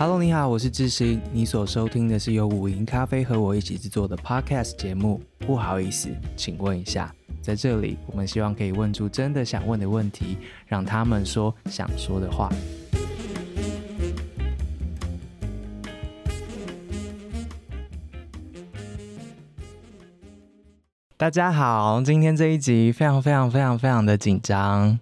Hello，你好，我是智行。你所收听的是由五营咖啡和我一起制作的 Podcast 节目。不好意思，请问一下，在这里，我们希望可以问出真的想问的问题，让他们说想说的话。大家好，今天这一集非常非常非常非常的紧张，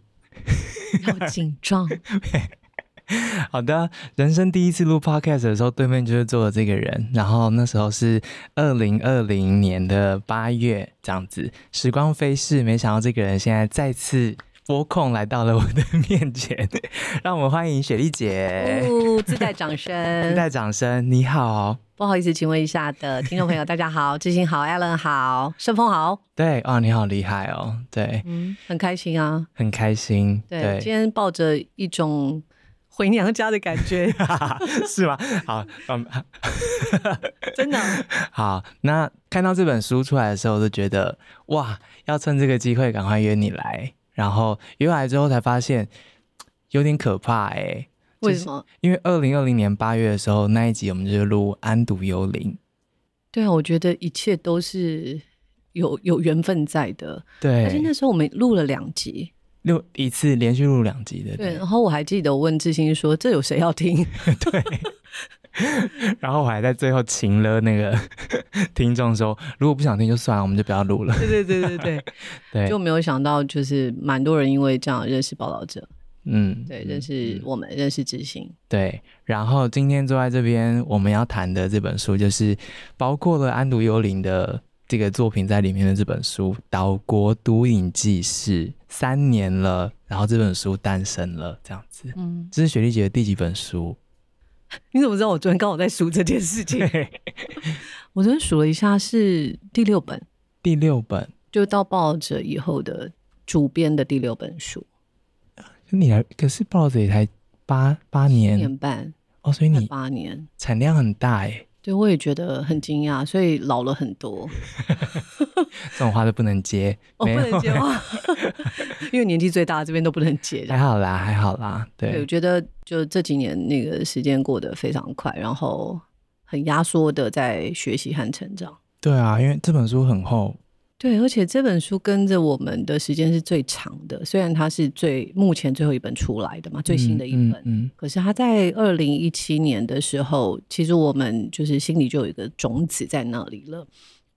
要紧张。好的，人生第一次录 podcast 的时候，对面就是坐的这个人。然后那时候是二零二零年的八月，这样子，时光飞逝，没想到这个人现在再次拨空来到了我的面前，让我们欢迎雪莉姐。哦，自带掌声，自带掌声。你好，不好意思，请问一下的听众朋友，大家好，志行好，Allen 好，顺风好。对，哦，你好厉害哦，对，嗯，很开心啊，很开心。对，对今天抱着一种。回娘家的感觉 是吗？好，嗯，真的 好。那看到这本书出来的时候，我就觉得哇，要趁这个机会赶快约你来。然后约来之后才发现有点可怕哎、欸。为什么？因为二零二零年八月的时候那一集，我们就录《安独幽灵》。对啊，我觉得一切都是有有缘分在的。对，而且那时候我们录了两集。录一次连续录两集的，对。然后我还记得我问志兴说：“这有谁要听？”对。然后我还在最后请了那个 听众说：“如果不想听就算了，我们就不要录了。”对对对对对 对。就没有想到，就是蛮多人因为这样认识报道者。嗯，对，认识我们，认识智行。对。然后今天坐在这边，我们要谈的这本书，就是包括了《安独幽灵》的。这个作品在里面的这本书《岛国毒瘾纪事》三年了，然后这本书诞生了，这样子。嗯，这是雪莉姐的第几本书？你怎么知道我昨天刚好在数这件事情？我昨天数了一下，是第六本。第六本就到报道者以后的主编的第六本书。你还可是报道者也才八八年，年半哦，所以你八年产量很大哎。对，我也觉得很惊讶，所以老了很多。这种话都不能接，哦、不能接话，因为年纪最大，这边都不能接。还好啦，还好啦。对，对，我觉得就这几年那个时间过得非常快，然后很压缩的在学习和成长。对啊，因为这本书很厚。对，而且这本书跟着我们的时间是最长的，虽然它是最目前最后一本出来的嘛，最新的一本。嗯嗯嗯、可是它在二零一七年的时候，其实我们就是心里就有一个种子在那里了。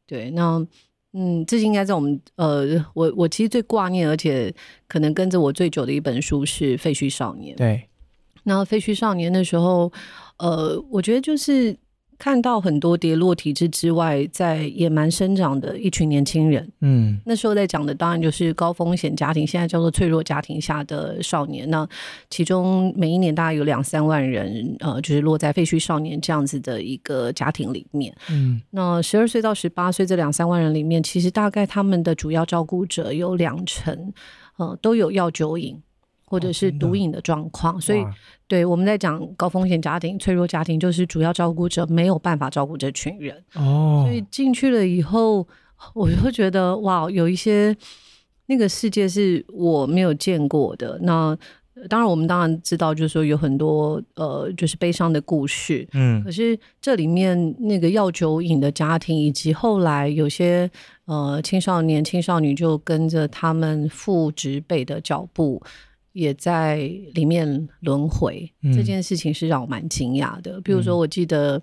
对，那嗯，这应该在我们呃，我我其实最挂念，而且可能跟着我最久的一本书是《废墟少年》。对，那《废墟少年》的时候，呃，我觉得就是。看到很多跌落体制之外，在野蛮生长的一群年轻人，嗯，那时候在讲的当然就是高风险家庭，现在叫做脆弱家庭下的少年。那其中每一年大概有两三万人，呃，就是落在废墟少年这样子的一个家庭里面。嗯，那十二岁到十八岁这两三万人里面，其实大概他们的主要照顾者有两成，呃，都有药酒瘾。或者是毒瘾的状况，哦、所以对我们在讲高风险家庭、脆弱家庭，就是主要照顾者没有办法照顾这群人。哦，所以进去了以后，我就觉得哇，有一些那个世界是我没有见过的。那当然，我们当然知道，就是说有很多呃，就是悲伤的故事。嗯，可是这里面那个药酒瘾的家庭，以及后来有些呃青少年、青少女就跟着他们父执辈的脚步。也在里面轮回，嗯、这件事情是让我蛮惊讶的。比如说，我记得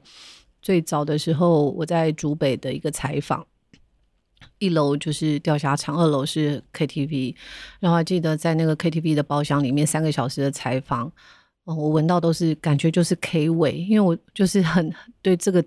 最早的时候，我在竹北的一个采访，一楼就是钓虾场，二楼是 KTV。然后还记得在那个 KTV 的包厢里面，三个小时的采访，我闻到都是感觉就是 K 味，因为我就是很对这个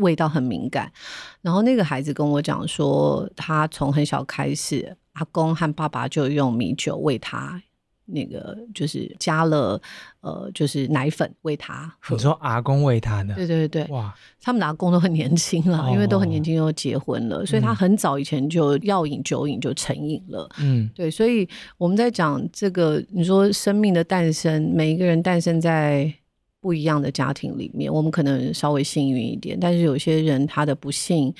味道很敏感。然后那个孩子跟我讲说，他从很小开始，阿公和爸爸就用米酒喂他。那个就是加了呃，就是奶粉喂他。你说阿公喂他呢？对对对，哇，他们的阿公都很年轻了，哦、因为都很年轻就结婚了，嗯、所以他很早以前就药瘾酒瘾就成瘾了。嗯，对，所以我们在讲这个，你说生命的诞生，每一个人诞生在不一样的家庭里面，我们可能稍微幸运一点，但是有些人他的不幸，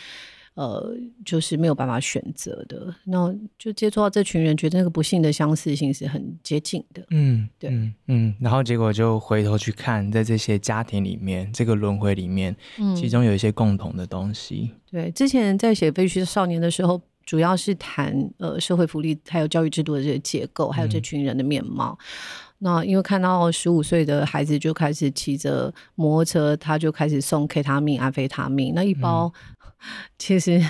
呃，就是没有办法选择的。那就接触到这群人，觉得那个不幸的相似性是很接近的。嗯，对，嗯，嗯，然后结果就回头去看，在这些家庭里面，这个轮回里面，嗯，其中有一些共同的东西。对，之前在写《废墟少年》的时候，主要是谈呃社会福利还有教育制度的这个结构，还有这群人的面貌。嗯那因为看到十五岁的孩子就开始骑着摩托车，他就开始送 K 他命、安非他命，那一包其实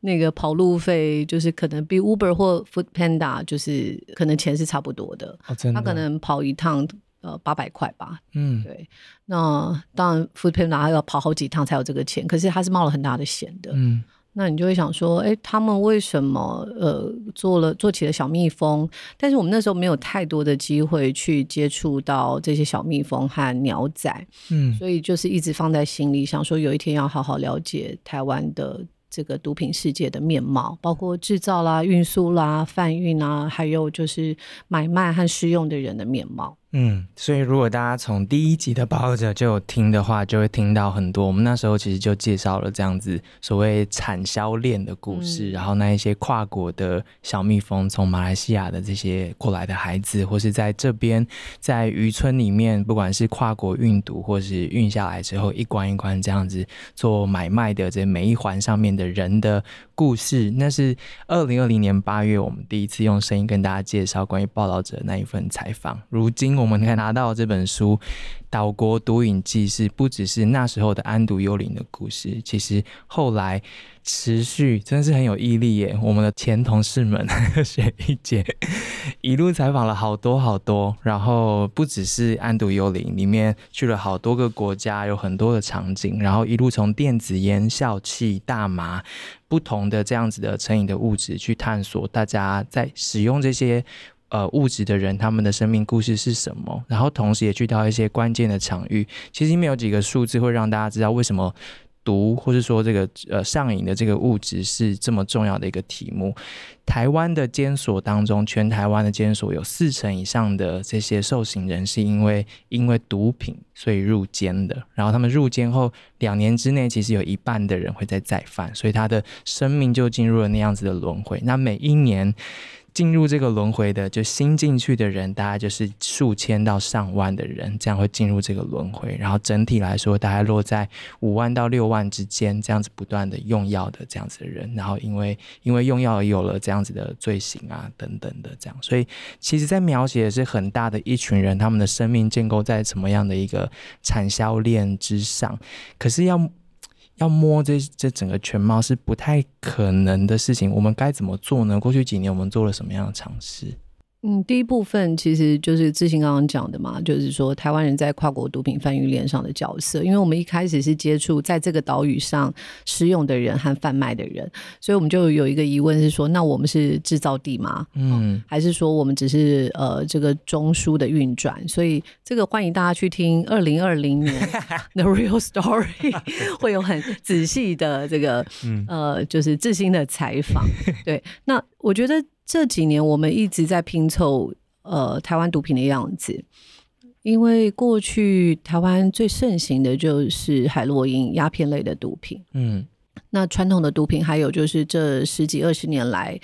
那个跑路费就是可能比 Uber 或 Food Panda 就是可能钱是差不多的。哦，的？他可能跑一趟呃八百块吧。嗯，对。那当然 Food Panda 他要跑好几趟才有这个钱，可是他是冒了很大的险的。嗯。那你就会想说，哎、欸，他们为什么呃做了做起了小蜜蜂？但是我们那时候没有太多的机会去接触到这些小蜜蜂和鸟仔，嗯，所以就是一直放在心里，想说有一天要好好了解台湾的这个毒品世界的面貌，包括制造啦、运输啦、贩运啊，还有就是买卖和使用的人的面貌。嗯，所以如果大家从第一集的报道者就有听的话，就会听到很多。我们那时候其实就介绍了这样子所谓产销链的故事，嗯，然后那一些跨国的小蜜蜂，从马来西亚的这些过来的孩子，或是在这边在渔村里面，不管是跨国运毒，或是运下来之后一关一关这样子做买卖的这每一环上面的人的故事，那是二零二零年八月我们第一次用声音跟大家介绍关于报道者那一份采访。如今我我们可以拿到这本书《岛国毒瘾纪事》，不只是那时候的安毒幽灵的故事，其实后来持续真的是很有毅力耶。我们的前同事们雪莉姐一路采访了好多好多，然后不只是安毒幽灵里面去了好多个国家，有很多的场景，然后一路从电子烟、笑气、大麻不同的这样子的成瘾的物质去探索，大家在使用这些。呃，物质的人，他们的生命故事是什么？然后同时也去到一些关键的场域。其实里面有几个数字会让大家知道为什么毒，或是说这个呃上瘾的这个物质是这么重要的一个题目。台湾的监所当中，全台湾的监所有四成以上的这些受刑人是因为因为毒品所以入监的。然后他们入监后两年之内，其实有一半的人会再再犯，所以他的生命就进入了那样子的轮回。那每一年。进入这个轮回的，就新进去的人，大概就是数千到上万的人，这样会进入这个轮回。然后整体来说，大概落在五万到六万之间，这样子不断的用药的这样子的人。然后因为因为用药而有了这样子的罪行啊等等的这样，所以其实在描写的是很大的一群人，他们的生命建构在什么样的一个产销链之上。可是要。要摸这这整个全貌是不太可能的事情，我们该怎么做呢？过去几年我们做了什么样的尝试？嗯，第一部分其实就是志兴刚刚讲的嘛，就是说台湾人在跨国毒品贩运链上的角色。因为我们一开始是接触在这个岛屿上使用的人和贩卖的人，所以我们就有一个疑问是说，那我们是制造地吗？嗯，还是说我们只是呃这个中枢的运转？所以这个欢迎大家去听二零二零年 The Real Story，会有很仔细的这个呃就是志兴的采访。对，那我觉得。这几年我们一直在拼凑呃台湾毒品的样子，因为过去台湾最盛行的就是海洛因、鸦片类的毒品。嗯，那传统的毒品还有就是这十几二十年来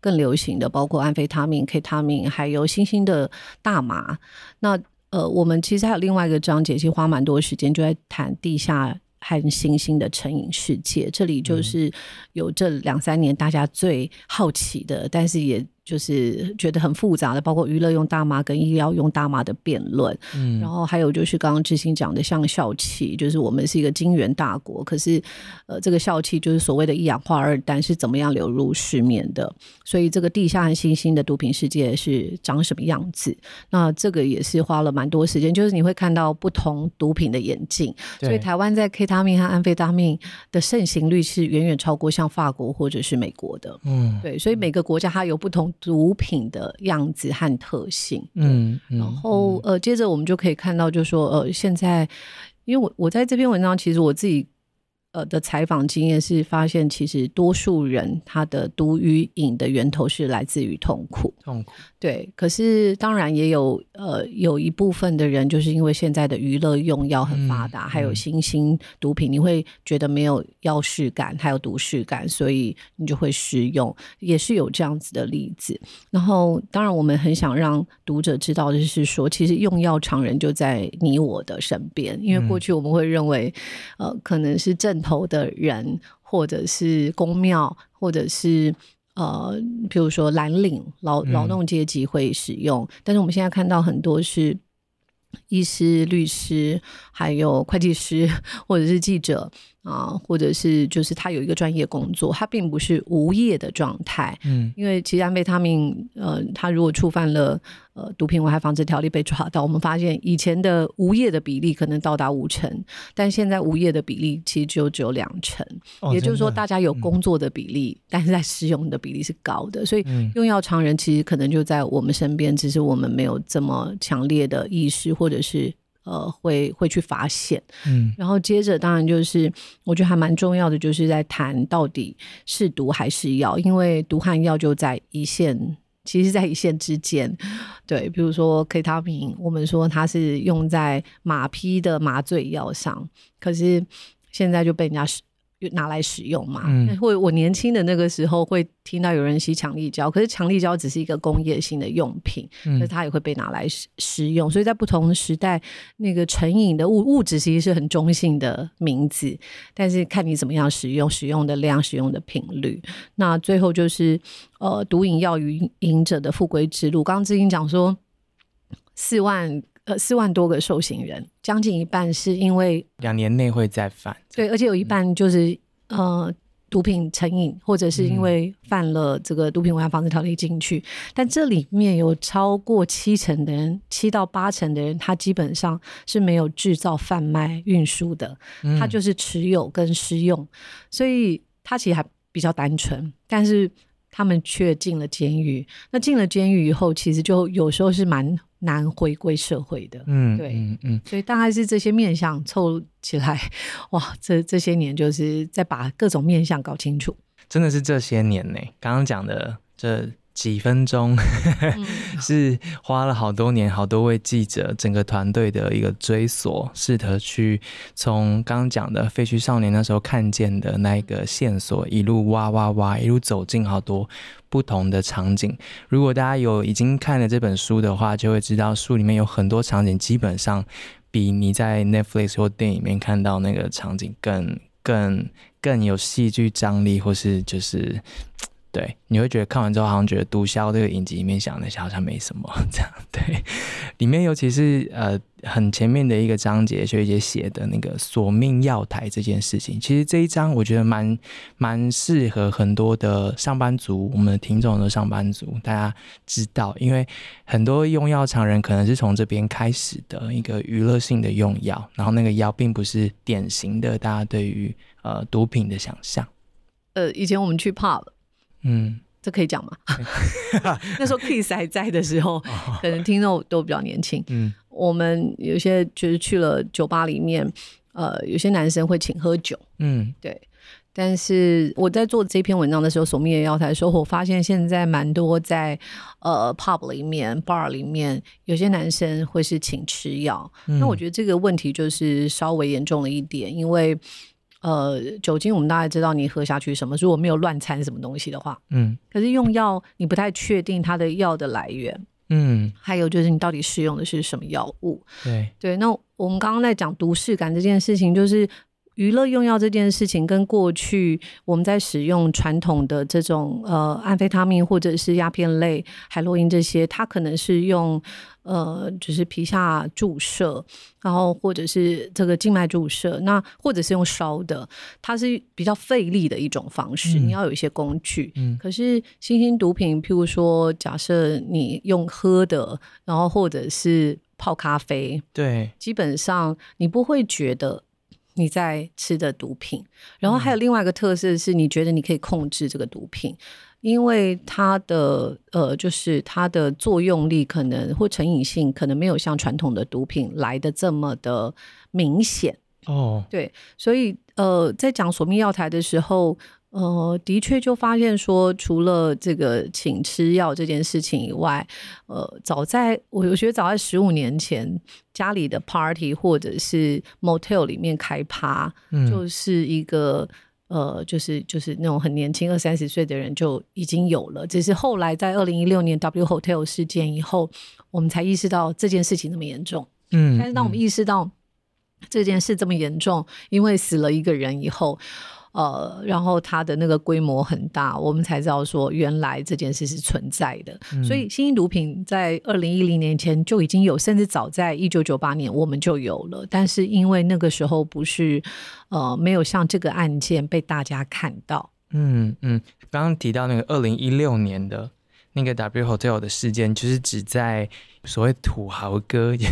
更流行的，包括安非他命、K 他命，还有新兴的大麻。那呃，我们其实还有另外一个章节，其实花蛮多时间就在谈地下。和新兴的成瘾世界，这里就是有这两三年大家最好奇的，但是也。就是觉得很复杂的，包括娱乐用大麻跟医疗用大麻的辩论，嗯，然后还有就是刚刚志兴讲的，像笑气，就是我们是一个晶圆大国，可是呃，这个笑气就是所谓的一氧化二氮是怎么样流入市面的？所以这个地下和新兴的毒品世界是长什么样子？那这个也是花了蛮多时间，就是你会看到不同毒品的演进，所以台湾在 K 他命和安非他命的盛行率是远远超过像法国或者是美国的，嗯，对，所以每个国家它有不同。毒品的样子和特性，嗯，然后呃，接着我们就可以看到，就是说呃，现在因为我我在这篇文章，其实我自己呃的采访经验是发现，其实多数人他的毒与瘾的源头是来自于痛苦。痛苦。对，可是当然也有呃有一部分的人，就是因为现在的娱乐用药很发达，嗯、还有新兴毒品，你会觉得没有药识感，还有毒识感，所以你就会使用，也是有这样子的例子。然后，当然我们很想让读者知道的是说，其实用药常人就在你我的身边，因为过去我们会认为，呃，可能是正头的人，或者是公庙，或者是呃，比如说蓝领劳劳动阶级会使用，嗯、但是我们现在看到很多是医师、律师，还有会计师，或者是记者。啊，或者是就是他有一个专业工作，他并不是无业的状态。嗯，因为其实安非他命，呃，他如果触犯了呃毒品危害防治条例被抓到，我们发现以前的无业的比例可能到达五成，但现在无业的比例其实就只有两成。哦，也就是说，大家有工作的比例，嗯，但是在使用的比例是高的。所以用药常人其实可能就在我们身边，只是我们没有这么强烈的意识，或者是。呃，会会去发现，嗯，然后接着当然就是，我觉得还蛮重要的，就是在谈到底是毒还是药，因为毒和药就在一线，其实，在一线之间，对，比如说 K 他命，我们说它是用在马匹的麻醉药上，可是现在就被人家拿来使用嘛，嗯，或我年轻的那个时候会听到有人吸强力胶，可是强力胶只是一个工业性的用品，嗯，可是它也会被拿来使使用，所以在不同时代，那个成瘾的物物质其实是很中性的名字，但是看你怎么样使用，使用的量，使用的频率。那最后就是呃，毒瘾药与瘾者的复归之路。刚刚志英讲说四万。呃，四万多个受刑人，将近一半是因为两年内会再犯。对，而且有一半就是、嗯、呃毒品成瘾，或者是因为犯了这个毒品危害防治条例进去。嗯、但这里面有超过七成的人，七到八成的人，他基本上是没有制造、贩卖、运输的，他就是持有跟施用，所以他其实还比较单纯，但是他们却进了监狱。那进了监狱以后，其实就有时候是蛮。难回归社会的，嗯，对，嗯嗯，所以大概是这些面相凑起来，哇，这这些年就是在把各种面相搞清楚，真的是这些年呢。刚刚讲的这几分钟，嗯、是花了好多年、好多位记者、整个团队的一个追索，试图去从刚刚讲的废墟少年那时候看见的那个线索，一路挖挖挖，一路走进好多。不同的场景，如果大家有已经看了这本书的话，就会知道书里面有很多场景，基本上比你在 Netflix 或电影里面看到那个场景更、更、更有戏剧张力，或是就是。对，你会觉得看完之后好像觉得毒枭这个影集里面想的好像没什么 这样。对，里面尤其是呃很前面的一个章节，学姐写的那个索命药台这件事情，其实这一章我觉得蛮蛮适合很多的上班族，我们的听众的上班族，大家知道，因为很多用药常人可能是从这边开始的一个娱乐性的用药，然后那个药并不是典型的大家对于呃毒品的想象。呃，以前我们去 pub。嗯，这可以讲吗？那时候 Kiss 还在的时候，可能听众都比较年轻。嗯，我们有些就是去了酒吧里面，呃，有些男生会请喝酒。嗯，对。但是我在做这篇文章的时候，索命药台的时候，我发现现在蛮多在呃 pub 里面、bar 里面，有些男生会是请吃药。嗯，那我觉得这个问题就是稍微严重了一点，因为。呃，酒精我们大概知道你喝下去什么，如果没有乱掺什么东西的话，嗯，可是用药你不太确定它的药的来源，嗯，还有就是你到底使用的是什么药物，对对。那我们刚刚在讲毒识感这件事情，就是。娱乐用药这件事情，跟过去我们在使用传统的这种呃安非他命或者是鸦片类海洛因这些，它可能是用呃就是皮下注射，然后或者是这个静脉注射，那或者是用烧的，它是比较费力的一种方式，嗯、你要有一些工具。嗯，可是新兴毒品，譬如说假设你用喝的，然后或者是泡咖啡，对，基本上你不会觉得。你在吃的毒品，然后还有另外一个特色是，你觉得你可以控制这个毒品，因为它的呃，就是它的作用力可能或成瘾性可能没有像传统的毒品来的这么的明显。哦，对，所以呃，在讲索命药材的时候，呃，的确就发现说，除了这个请吃药这件事情以外，呃，早在我我觉得早在十五年前，家里的 party 或者是 motel 里面开趴，嗯、就是一个呃，就是就是那种很年轻二三十岁的人就已经有了，只是后来在二零一六年 W Hotel 事件以后，我们才意识到这件事情那么严重。嗯，但是当我们意识到这件事这么严重，因为死了一个人以后。呃，然后它的那个规模很大，我们才知道说原来这件事是存在的。嗯、所以，新型毒品在二零一零年前就已经有，甚至早在一九九八年我们就有了。但是因为那个时候不是呃没有像这个案件被大家看到。嗯嗯，刚刚提到那个二零一六年的那个 W Hotel 的事件，就是指在所谓土豪哥。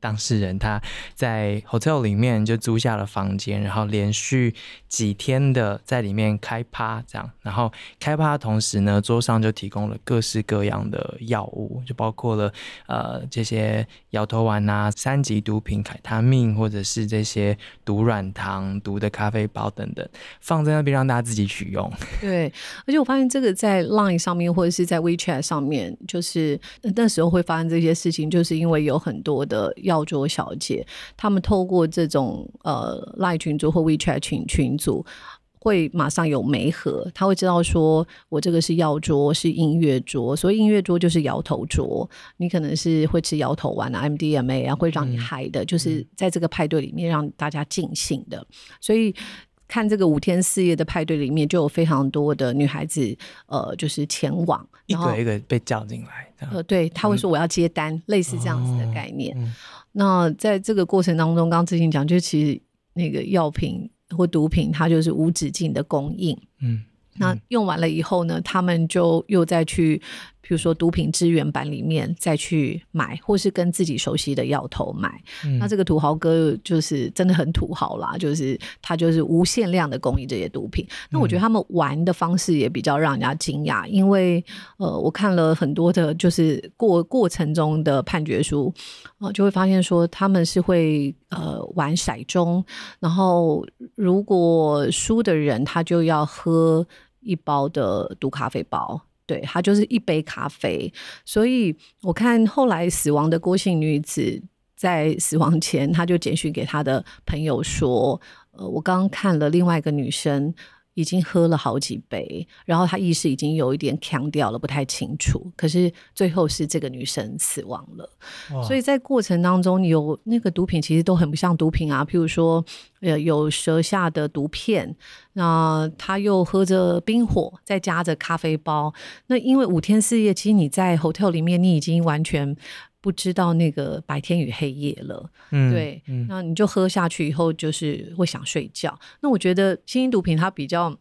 当事人他在 hotel 里面就租下了房间，然后连续几天的在里面开趴，这样，然后开趴的同时呢，桌上就提供了各式各样的药物，就包括了呃这些摇头丸啊、三级毒品凯他命，或者是这些毒软糖、毒的咖啡包等等，放在那边让大家自己取用。对，而且我发现这个在 Line 上面或者是在 WeChat 上面，就是那时候会发生这些事情，就是因为有很多的。药桌小姐，他们透过这种呃赖群组或 WeChat 群群组，会马上有媒合，他会知道说我这个是药桌，是音乐桌，所以音乐桌就是摇头桌，你可能是会吃摇头丸啊，MDMA 啊，会让你嗨的，嗯、就是在这个派对里面让大家尽兴的，所以。看这个五天四夜的派对里面，就有非常多的女孩子，呃，就是前往，一个一个被叫进来。呃，对，他会说我要接单，嗯、类似这样子的概念。哦嗯、那在这个过程当中，刚刚志兴讲，就其实那个药品或毒品，它就是无止境的供应。嗯。那用完了以后呢，他们就又再去，比如说毒品资源版里面再去买，或是跟自己熟悉的药头买。嗯、那这个土豪哥就是真的很土豪啦，就是他就是无限量的供应这些毒品。那我觉得他们玩的方式也比较让人家惊讶，因为呃，我看了很多的，就是过过程中的判决书，呃，就会发现说他们是会呃玩骰盅，然后如果输的人他就要喝。一包的毒咖啡包，对，它就是一杯咖啡。所以我看后来死亡的郭姓女子在死亡前，她就简讯给她的朋友说：“呃，我刚刚看了另外一个女生。”已经喝了好几杯，然后他意识已经有一点强掉了，不太清楚。可是最后是这个女生死亡了，所以在过程当中有那个毒品，其实都很不像毒品啊。譬如说，呃，有舌下的毒片，那他又喝着冰火，再加着咖啡包。那因为五天四夜，其实你在 hotel 里面，你已经完全。不知道那个白天与黑夜了，嗯，对，嗯，那你就喝下去以后就是会想睡觉。那我觉得新型毒品它比较。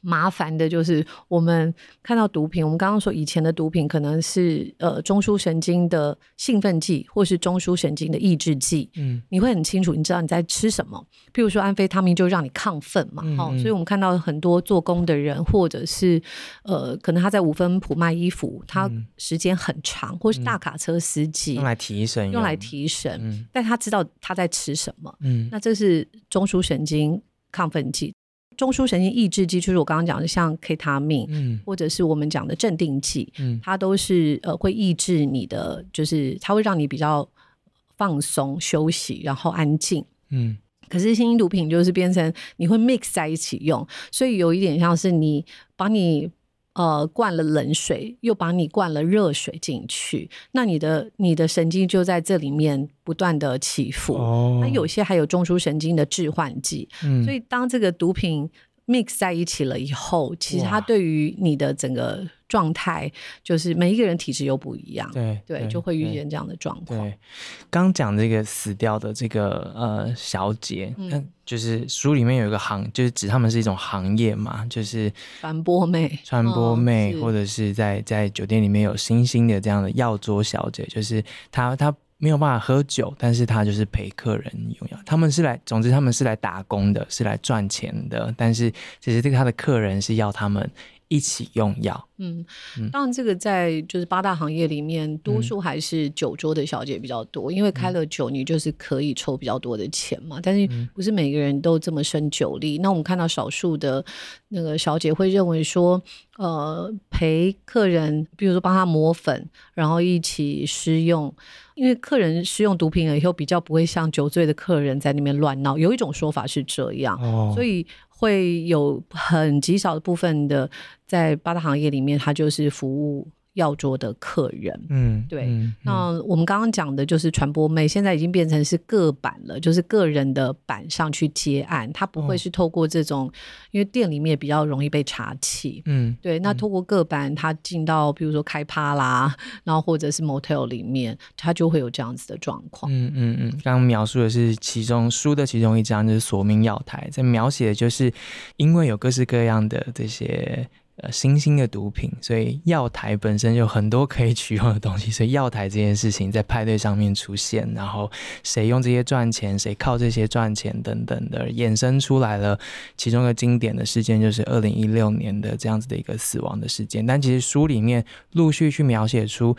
麻烦的就是我们看到毒品，我们刚刚说以前的毒品可能是呃中枢神经的兴奋剂，或是中枢神经的抑制剂。嗯，你会很清楚，你知道你在吃什么。譬如说安非他命就让你亢奋嘛，好、嗯嗯哦，所以我们看到很多做工的人，或者是呃，可能他在五分埔卖衣服，他时间很长，嗯、或是大卡车司机用来提神，用来提神，嗯、但他知道他在吃什么。嗯，那这是中枢神经亢奋剂。中枢神经抑制剂就是我刚刚讲的，像 K 他命，嗯，或者是我们讲的镇定剂，嗯，它都是呃会抑制你的，就是它会让你比较放松、休息，然后安静，嗯。可是新型毒品就是变成你会 mix 在一起用，所以有一点像是你把你。呃，灌了冷水，又把你灌了热水进去，那你的你的神经就在这里面不断的起伏。哦，那有些还有中枢神经的致幻剂，嗯，所以当这个毒品 mix 在一起了以后，其实它对于你的整个状态，就是每一个人体质又不一样，对对，就会遇见这样的状况。刚讲这个死掉的这个呃小姐，嗯，就是书里面有一个行，就是指他们是一种行业嘛，就是传播妹，传播妹，或者是在在酒店里面有星星的这样的药桌小姐，就是她她。没有办法喝酒，但是他就是陪客人用药。他们是来，总之他们是来打工的，是来赚钱的。但是其实这个他的客人是要他们。一起用药。嗯，当然这个在就是八大行业里面，多数还是酒桌的小姐比较多，嗯、因为开了酒，你就是可以抽比较多的钱嘛。但是不是每个人都这么生酒力？那我们看到少数的那个小姐会认为说，呃，陪客人，比如说帮他磨粉，然后一起施用，因为客人施用毒品了以后，比较不会像酒醉的客人在那边乱闹。有一种说法是这样，哦、所以。会有很极少的部分的，在八大行业里面，它就是服务。药桌的客人，嗯，对。那我们刚刚讲的就是传播妹，现在已经变成是个版了，就是个人的版上去接案，他不会是透过这种，哦、因为店里面比较容易被查起，嗯，对。那透过个版，他进到比如说开趴啦，然后或者是 motel 里面，他就会有这样子的状况。嗯嗯嗯，刚刚描述的是其中书的其中一章，就是索命药台，在描写的就是因为有各式各样的这些。呃，新兴的毒品，所以药台本身有很多可以取用的东西，所以药台这件事情在派对上面出现，然后谁用这些赚钱，谁靠这些赚钱等等的，衍生出来了其中一个经典的事件，就是二零一六年的这样子的一个死亡的事件。但其实书里面陆续去描写出，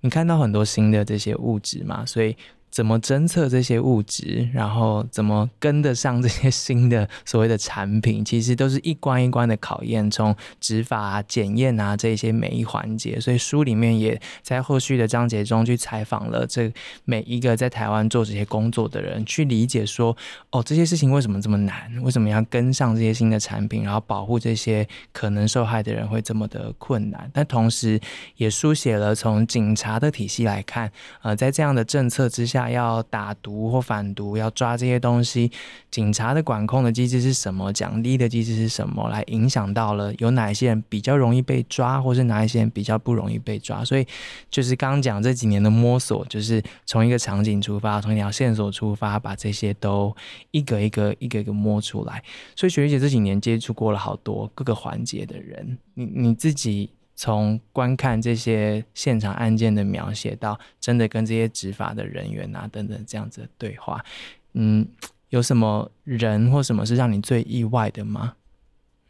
你看到很多新的这些物质嘛，所以。怎么侦测这些物质，然后怎么跟得上这些新的所谓的产品，其实都是一关一关的考验，从执法啊、检验啊这些每一环节。所以书里面也在后续的章节中去采访了这每一个在台湾做这些工作的人，去理解说，哦，这些事情为什么这么难？为什么要跟上这些新的产品，然后保护这些可能受害的人会这么的困难？但同时也书写了从警察的体系来看，呃，在这样的政策之下。要打毒或反毒，要抓这些东西，警察的管控的机制是什么？奖励的机制是什么？来影响到了有哪一些人比较容易被抓，或是哪一些人比较不容易被抓？所以就是刚讲这几年的摸索，就是从一个场景出发，从一条线索出发，把这些都一个一个一个一个摸出来。所以雪莉姐这几年接触过了好多各个环节的人，你你自己。从观看这些现场案件的描写，到真的跟这些执法的人员啊等等这样子的对话，嗯，有什么人或什么是让你最意外的吗？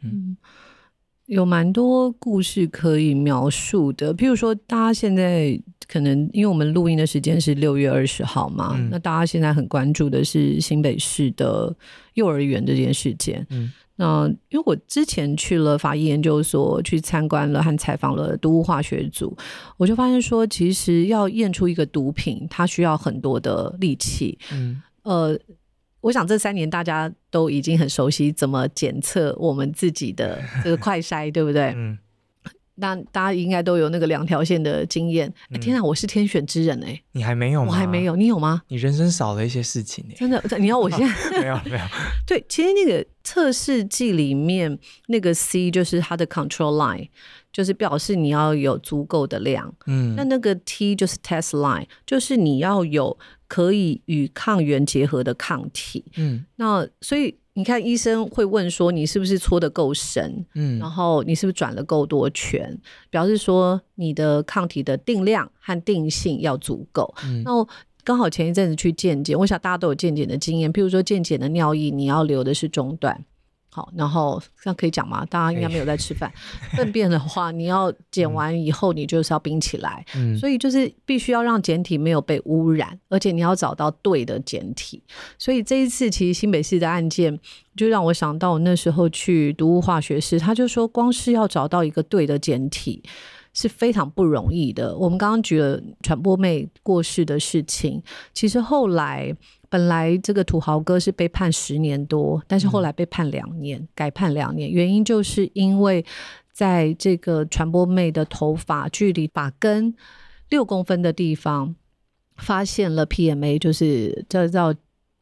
嗯，有蛮多故事可以描述的。譬如说，大家现在可能因为我们录音的时间是六月二十号嘛，嗯，那大家现在很关注的是新北市的幼儿园这件事件，嗯。那因为我之前去了法医研究所，去参观了和采访了毒物化学组，我就发现说，其实要验出一个毒品，它需要很多的力气。嗯，呃，我想这三年大家都已经很熟悉怎么检测我们自己的 这个快筛，对不对？嗯。那大家应该都有那个两条线的经验。哎，天啊，我是天选之人哎！你还没有吗？我还没有，你有吗？你人生少了一些事情哎！真的，你要我现在 没有没有。对，其实那个测试剂里面那个 C 就是它的 control line，就是表示你要有足够的量。嗯，那那个 T 就是 test line，就是你要有可以与抗原结合的抗体。嗯，那所以。你看，医生会问说你是不是搓的够深，嗯，然后你是不是转了够多圈，表示说你的抗体的定量和定性要足够。嗯，那刚好前一阵子去健检，我想大家都有健检的经验，譬如说健检的尿液，你要留的是中段。好，然后这样可以讲吗？大家应该没有在吃饭。粪、欸、便的话，你要捡完以后，你就是要冰起来。嗯，所以就是必须要让简体没有被污染，而且你要找到对的简体。所以这一次其实新北市的案件，就让我想到我那时候去读物化学室，他就说，光是要找到一个对的简体是非常不容易的。我们刚刚举了传播妹过世的事情，其实后来。本来这个土豪哥是被判十年多，但是后来被判两年，嗯、改判两年，原因就是因为在这个传播妹的头发距离发根六公分的地方发现了 PMA，就是这叫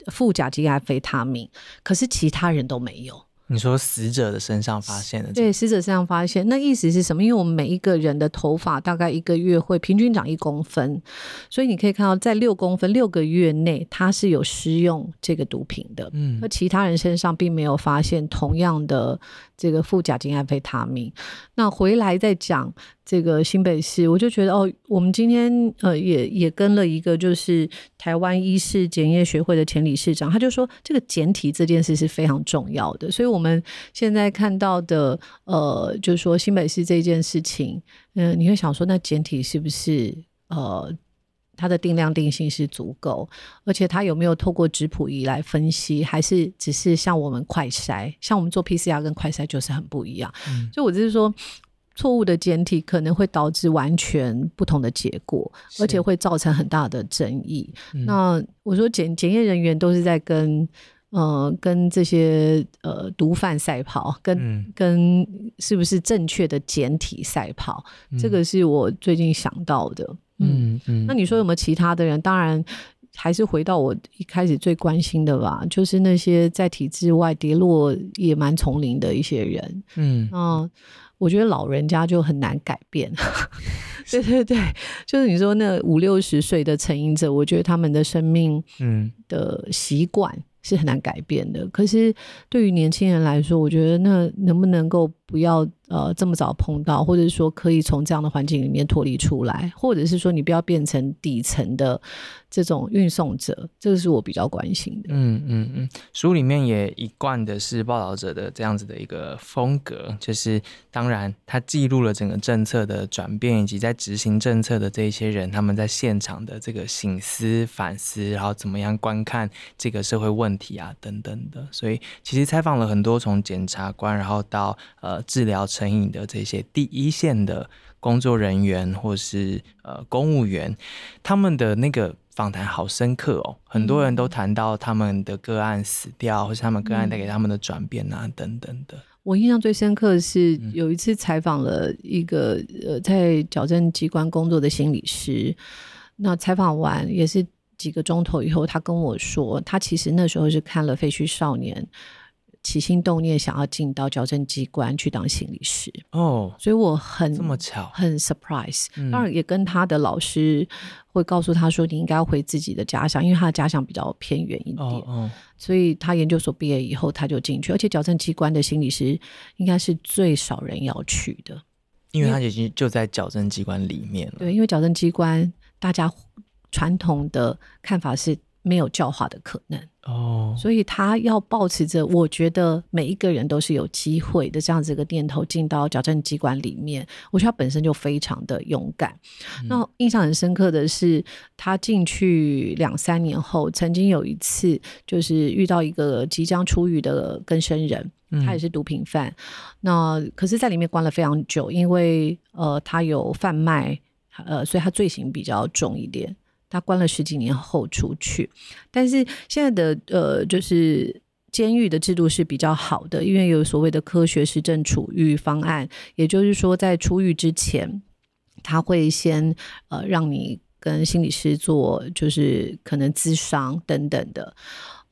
副甲基安非他命，可是其他人都没有。你说死者的身上发现的？对，死者身上发现，那意思是什么？因为我们每一个人的头发大概一个月会平均长一公分，所以你可以看到，在六公分六个月内，他是有施用这个毒品的。嗯，而其他人身上并没有发现同样的这个副甲胫胺非他命。那回来再讲这个新北市，我就觉得哦，我们今天呃也也跟了一个就是台湾医事检验学会的前理事长，他就说这个检体这件事是非常重要的。所以我们现在看到的呃，就是说新北市这件事情，嗯、你会想说那检体是不是呃？它的定量定性是足够，而且它有没有透过质谱仪来分析，还是只是像我们快筛，像我们做 PCR 跟快筛就是很不一样。嗯，所以我只是说，错误的检体可能会导致完全不同的结果，而且会造成很大的争议。嗯、那我说检检验人员都是在跟呃跟这些呃毒贩赛跑，跟、嗯、跟是不是正确的简体赛跑，嗯，这个是我最近想到的。嗯嗯，那你说有没有其他的人？当然还是回到我一开始最关心的吧，就是那些在体制外跌落野蛮丛林的一些人。嗯啊，我觉得老人家就很难改变。对对对，就是你说那五六十岁的成瘾者，我觉得他们的生命嗯的习惯是很难改变的。可是对于年轻人来说，我觉得那能不能够不要？呃，这么早碰到，或者是说可以从这样的环境里面脱离出来，或者是说你不要变成底层的这种运送者，这个是我比较关心的。嗯嗯嗯，书里面也一贯的是报道者的这样子的一个风格，就是当然他记录了整个政策的转变，以及在执行政策的这一些人他们在现场的这个省思反思，然后怎么样观看这个社会问题啊等等的。所以其实采访了很多从检察官，然后到呃治疗。成瘾的这些第一线的工作人员，或是呃公务员，他们的那个访谈好深刻哦。很多人都谈到他们的个案死掉，或是他们个案带给他们的转变啊，等等的。我印象最深刻的是有一次采访了一个呃在矫正机关工作的心理师，那采访完也是几个钟头以后，他跟我说，他其实那时候是看了《废墟少年》。起心动念想要进到矫正机关去当心理师哦，所以我很这么巧，很 surprise。当然也跟他的老师会告诉他说，你应该要回自己的家乡，因为他的家乡比较偏远一点。哦，哦，所以他研究所毕业以后他就进去，而且矫正机关的心理师应该是最少人要去的，因为他已经就在矫正机关里面了。对，因为矫正机关大家传统的看法是没有教化的可能。哦、oh.，所以他要抱持着，我觉得每一个人都是有机会的这样子一个念头进到矫正机关里面。我觉得他本身就非常的勇敢。嗯、那印象很深刻的是，他进去两三年后，曾经有一次就是遇到一个即将出狱的更生人，他也是毒品犯。嗯、那可是在里面关了非常久，因为呃他有贩卖，呃所以他罪行比较重一点。他关了十几年后出去，但是现在的呃，就是监狱的制度是比较好的，因为有所谓的科学实证处遇方案，也就是说，在出狱之前，他会先呃让你跟心理师做，就是可能咨商等等的。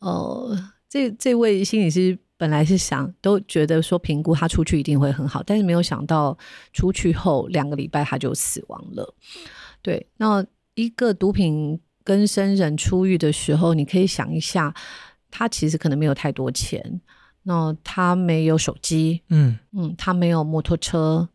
呃，这这位心理师本来是想都觉得说评估他出去一定会很好，但是没有想到出去后两个礼拜他就死亡了。对，那。一个毒品跟生人出狱的时候，你可以想一下，他其实可能没有太多钱，那他没有手机，嗯嗯，他没有摩托车，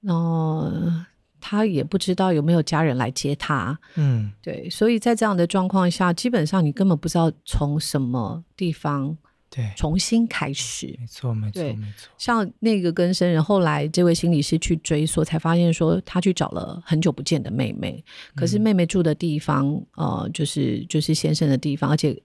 那他也不知道有没有家人来接他，嗯，对，所以在这样的状况下，基本上你根本不知道从什么地方。对，重新开始，没错，没错，没错。像那个跟生人，后来这位心理师去追溯，才发现说他去找了很久不见的妹妹，可是妹妹住的地方，嗯、呃，就是就是先生的地方，而且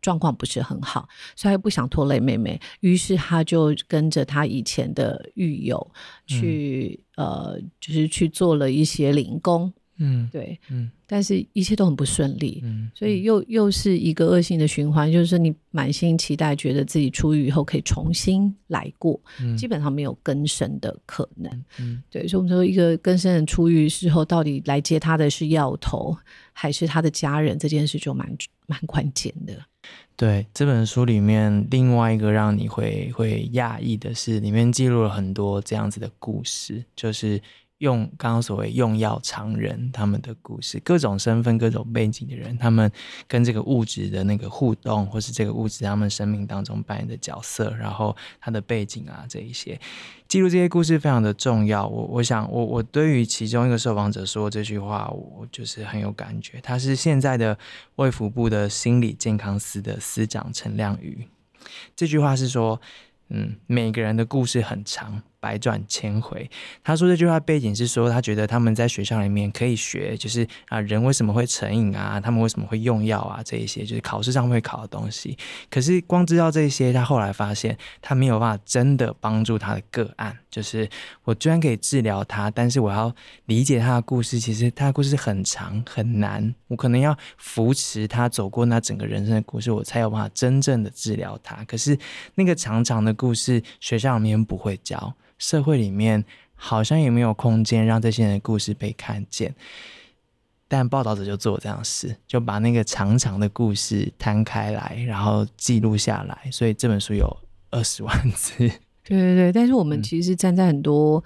状况不是很好，所以他也不想拖累妹妹，于是他就跟着他以前的狱友去、嗯，呃，就是去做了一些零工。嗯，对，嗯，但是一切都很不顺利，嗯，所以又又是一个恶性的循环，就是你满心期待，觉得自己出狱以后可以重新来过，嗯，基本上没有更生的可能，嗯，对，所以我们说一个更生人出狱之后，到底来接他的是药头还是他的家人，这件事就蛮蛮关键的。对，这本书里面另外一个让你会会讶异的是，里面记录了很多这样子的故事，就是。用刚刚所谓用药常人他们的故事，各种身份、各种背景的人，他们跟这个物质的那个互动，或是这个物质他们生命当中扮演的角色，然后他的背景啊这一些，记录这些故事非常的重要。我我想，我我对于其中一个受访者说这句话，我就是很有感觉。他是现在的卫福部的心理健康司的司长陈亮宇，这句话是说，嗯，每个人的故事很长。百转千回。他说这句话背景是说，他觉得他们在学校里面可以学，就是啊，人为什么会成瘾啊？他们为什么会用药啊？这一些就是考试上会考的东西。可是光知道这些，他后来发现他没有办法真的帮助他的个案。就是我居然可以治疗他，但是我要理解他的故事，其实他的故事很长很难。我可能要扶持他走过那整个人生的故事，我才有办法真正的治疗他。可是那个长长的故事，学校里面不会教。社会里面好像也没有空间让这些人的故事被看见，但报道者就做这样事，就把那个长长的故事摊开来，然后记录下来。所以这本书有二十万字。对对对，但是我们其实站在很多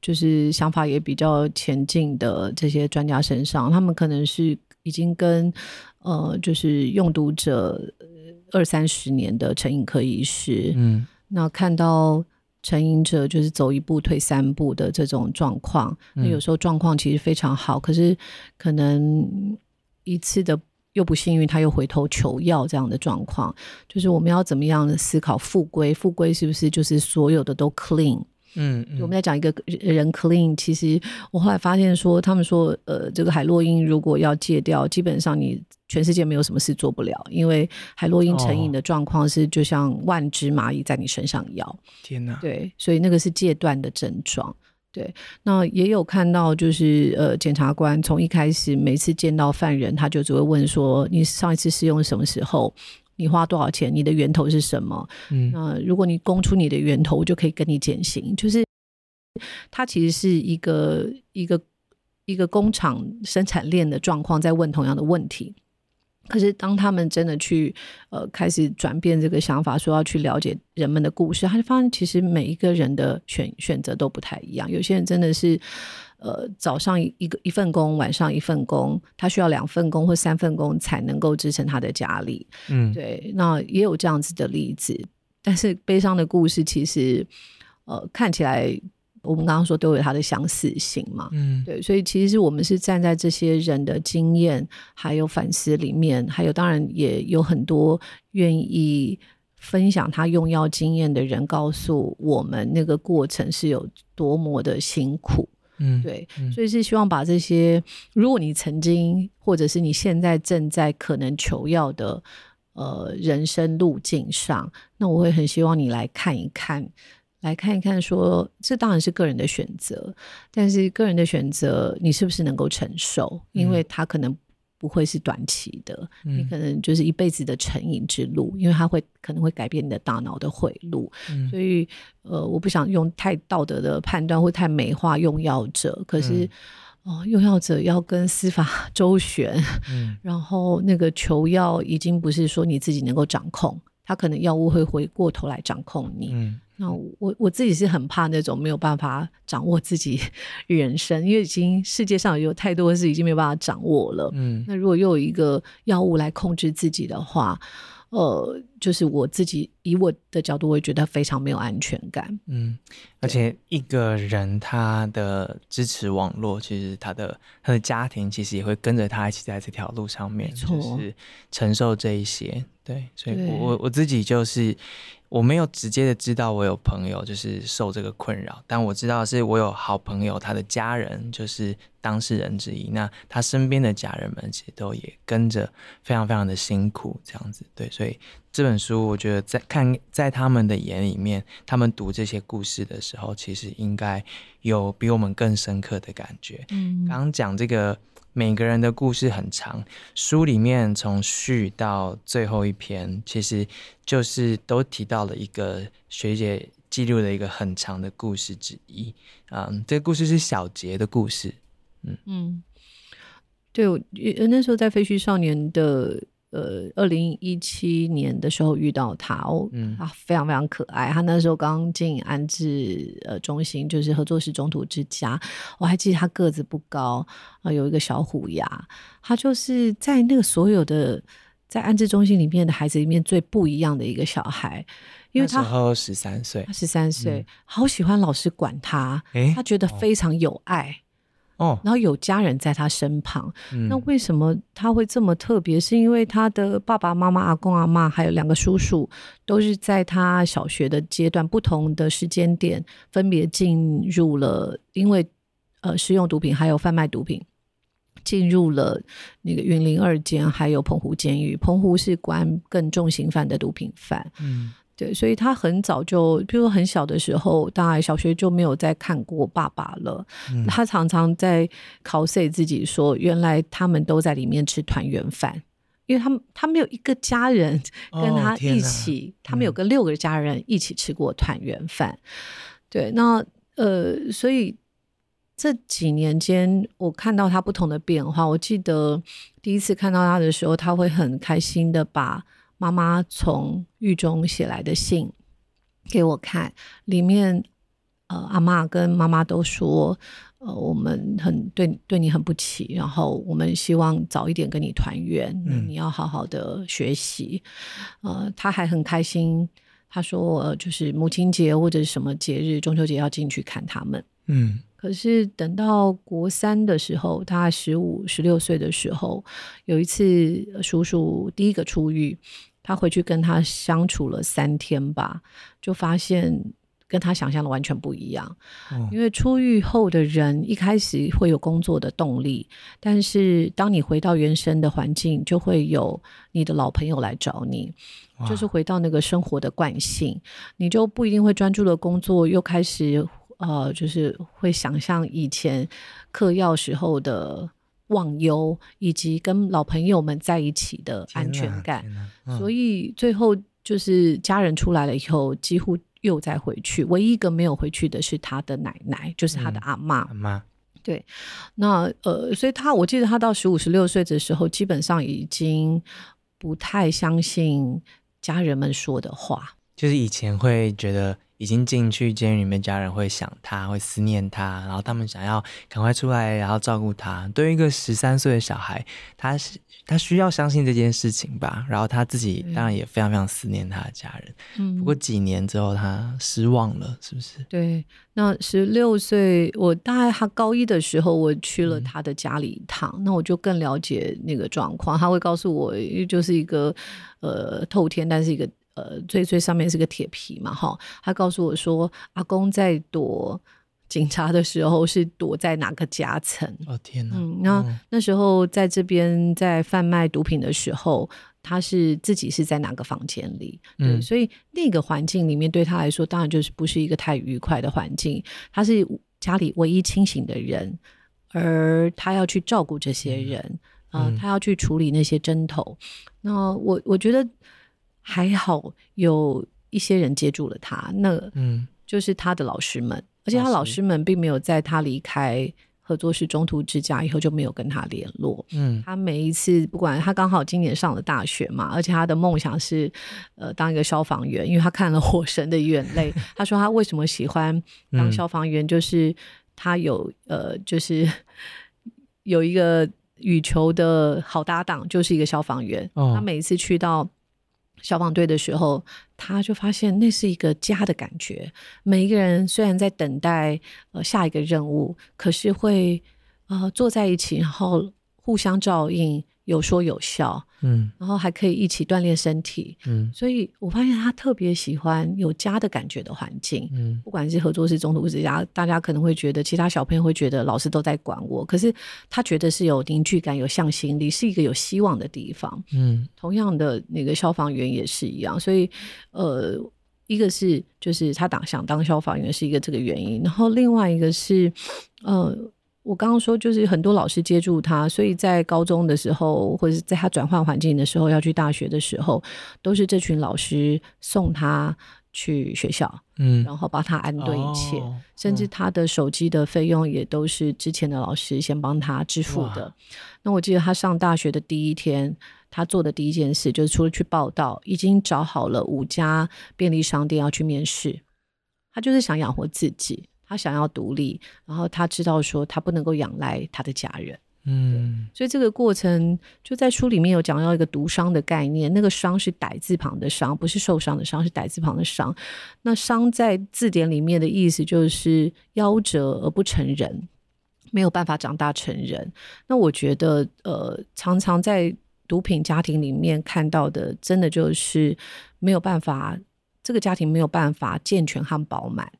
就是想法也比较前进的这些专家身上，他们可能是已经跟呃，就是用读者二三十年的成瘾科医师，嗯，那看到。成瘾者就是走一步退三步的这种状况，那有时候状况其实非常好，可是可能一次的又不幸运，他又回头求药这样的状况，就是我们要怎么样的思考复归？复归是不是就是所有的都 clean？嗯，嗯，我们在讲一个人 clean，其实我后来发现说，他们说，呃，这个海洛因如果要戒掉，基本上你全世界没有什么事做不了，因为海洛因成瘾的状况是就像万只蚂蚁在你身上咬，天哪，对，所以那个是戒断的症状。对，那也有看到就是呃，检察官从一开始每次见到犯人，他就只会问说，你上一次使用什么时候？你花多少钱？你的源头是什么？嗯，那如果你供出你的源头，我就可以跟你减刑。就是它其实是一个一个一个工厂生产链的状况，在问同样的问题。可是当他们真的去呃开始转变这个想法，说要去了解人们的故事，他就发现其实每一个人的选选择都不太一样。有些人真的是。呃，早上一个一份工，晚上一份工，他需要两份工或三份工才能够支撑他的家里。嗯，对，那也有这样子的例子。但是悲伤的故事其实，呃，看起来我们刚刚说都有它的相似性嘛。嗯，对，所以其实我们是站在这些人的经验还有反思里面，还有当然也有很多愿意分享他用药经验的人，告诉我们那个过程是有多么的辛苦。嗯，对，所以是希望把这些，如果你曾经或者是你现在正在可能求药的呃人生路径上，那我会很希望你来看一看，来看一看说，说这当然是个人的选择，但是个人的选择你是不是能够承受？因为它可能。不会是短期的，你可能就是一辈子的成瘾之路，嗯、因为它会可能会改变你的大脑的回路，嗯、所以呃，我不想用太道德的判断或太美化用药者，可是哦、用药者要跟司法 周旋，嗯、然后那个求药已经不是说你自己能够掌控，他可能药物会回过头来掌控你。嗯那我我自己是很怕那种没有办法掌握自己 人生，因为已经世界上有太多的事已经没有办法掌握了。嗯，那如果又有一个药物来控制自己的话，呃，就是我自己以我的角度，我会觉得非常没有安全感。嗯，而且一个人他的支持网络，其实他的他的家庭其实也会跟着他一起在这条路上面，就是承受这一些。对，所以我我我自己就是。我没有直接的知道我有朋友就是受这个困扰，但我知道是我有好朋友，他的家人就是当事人之一。那他身边的家人们其实都也跟着非常非常的辛苦，这样子。对，所以这本书我觉得在看在他们的眼里面，他们读这些故事的时候，其实应该有比我们更深刻的感觉。嗯，刚刚讲这个。每个人的故事很长，书里面从序到最后一篇，其实就是都提到了一个学姐记录的一个很长的故事之一。嗯，这个故事是小杰的故事。嗯嗯，对，我那时候在废墟少年的呃，二零一七年的时候遇到他，哦，嗯，他非常非常可爱。他那时候刚进安置呃中心，就是合作式中途之家。我还记得他个子不高啊，有一个小虎牙。他就是在那个所有的在安置中心里面的孩子里面最不一样的一个小孩，因为他那时候十三岁，他十三岁，好喜欢老师管他，欸、他觉得非常有爱。哦，然后有家人在他身旁，嗯、那为什么他会这么特别？是因为他的爸爸妈妈、阿公阿妈，还有两个叔叔，都是在他小学的阶段不同的时间点，分别进入了，因为呃，食用毒品还有贩卖毒品，进入了那个云林二监，还有澎湖监狱。澎湖是关更重刑犯的毒品犯。嗯。对，所以他很早就，比如说很小的时候，大概小学就没有再看过爸爸了。嗯、他常常在 cos 自己说，原来他们都在里面吃团圆饭，因为他们他没有一个家人跟他一起，哦、他们有跟六个家人一起吃过团圆饭。嗯、对，那呃，所以这几年间，我看到他不同的变化。我记得第一次看到他的时候，他会很开心的把。妈妈从狱中写来的信给我看，里面呃，阿妈跟妈妈都说，呃，我们很对对你很不起，然后我们希望早一点跟你团圆，嗯、你要好好的学习。呃，他还很开心，他说，呃，就是母亲节或者什么节日，中秋节要进去看他们。嗯。可是等到国三的时候，他十五、十六岁的时候，有一次叔叔第一个出狱，他回去跟他相处了三天吧，就发现跟他想象的完全不一样。哦、因为出狱后的人一开始会有工作的动力，但是当你回到原生的环境，就会有你的老朋友来找你，就是回到那个生活的惯性，你就不一定会专注的工作，又开始。呃，就是会想象以前嗑药时候的忘忧，以及跟老朋友们在一起的安全感，嗯、所以最后就是家人出来了以后，几乎又再回去。唯一一个没有回去的是他的奶奶，就是他的阿嬷。阿嬷、嗯，对，那呃，所以他我记得他到十五、十六岁的时候，基本上已经不太相信家人们说的话，就是以前会觉得。已经进去监狱里面，家人会想他，会思念他，然后他们想要赶快出来，然后照顾他。对于一个十三岁的小孩，他是他需要相信这件事情吧。然后他自己当然也非常非常思念他的家人。嗯，不过几年之后他失望了，是不是？对，那十六岁，我大概他高一的时候，我去了他的家里一趟，嗯、那我就更了解那个状况。他会告诉我，就是一个呃透天，但是一个。呃，最最上面是个铁皮嘛，哈。他告诉我说，阿公在躲警察的时候是躲在哪个夹层？哦天哪！嗯，那、哦、那时候在这边在贩卖毒品的时候，他是自己是在哪个房间里？对，嗯、所以那个环境里面对他来说，当然就是不是一个太愉快的环境。他是家里唯一清醒的人，而他要去照顾这些人，啊、嗯呃，他要去处理那些针头。那我我觉得。还好有一些人接住了他，那嗯，就是他的老师们，嗯、而且他老师们并没有在他离开合作式中途之家以后就没有跟他联络。嗯，他每一次不管他刚好今年上了大学嘛，而且他的梦想是呃当一个消防员，因为他看了《火神的眼泪》，他说他为什么喜欢当消防员，就是他有呃就是有一个羽球的好搭档，就是一个消防员。哦、他每一次去到。消防队的时候，他就发现那是一个家的感觉。每一个人虽然在等待呃下一个任务，可是会呃坐在一起，然后互相照应。有说有笑，嗯，然后还可以一起锻炼身体，嗯，所以我发现他特别喜欢有家的感觉的环境，嗯，不管是合作式中途之家，大家可能会觉得其他小朋友会觉得老师都在管我，可是他觉得是有凝聚感、有向心力，是一个有希望的地方，嗯，同样的那个消防员也是一样，所以呃，一个是就是他当想当消防员是一个这个原因，然后另外一个是呃。我刚刚说，就是很多老师接住他，所以在高中的时候，或者是在他转换环境的时候，要去大学的时候，都是这群老师送他去学校，嗯，然后帮他安顿一切，哦、甚至他的手机的费用也都是之前的老师先帮他支付的。那我记得他上大学的第一天，他做的第一件事就是除了去报道，已经找好了五家便利商店要去面试。他就是想养活自己，他想要独立，然后他知道说他不能够仰赖他的家人。嗯，所以这个过程就在书里面有讲到一个毒伤的概念，那个伤是歹字旁的伤，不是受伤的伤，是歹字旁的伤。那伤在字典里面的意思就是夭折而不成人，没有办法长大成人。那我觉得，呃，常常在毒品家庭里面看到的，真的就是没有办法，这个家庭没有办法健全和饱满。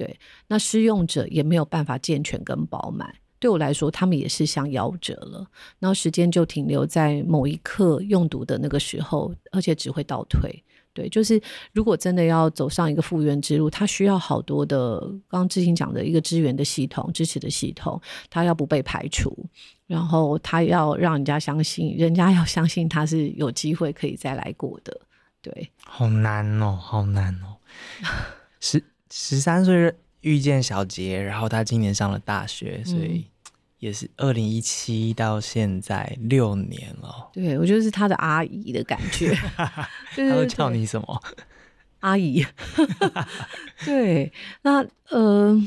对，那施用者也没有办法健全跟饱满。对我来说，他们也是像夭折了，然后时间就停留在某一刻用毒的那个时候，而且只会倒退。对，就是如果真的要走上一个复原之路，他需要好多的，刚刚志兴讲的一个支援的系统、支持的系统，他要不被排除，然后他要让人家相信，人家要相信他是有机会可以再来过的。对，好难哦，好难哦，是十三岁。遇见小杰，然后他今年上了大学，所以也是二零一七到现在六年了。对，我觉得是他的阿姨的感觉。他会叫你什么？阿姨。对，那呃，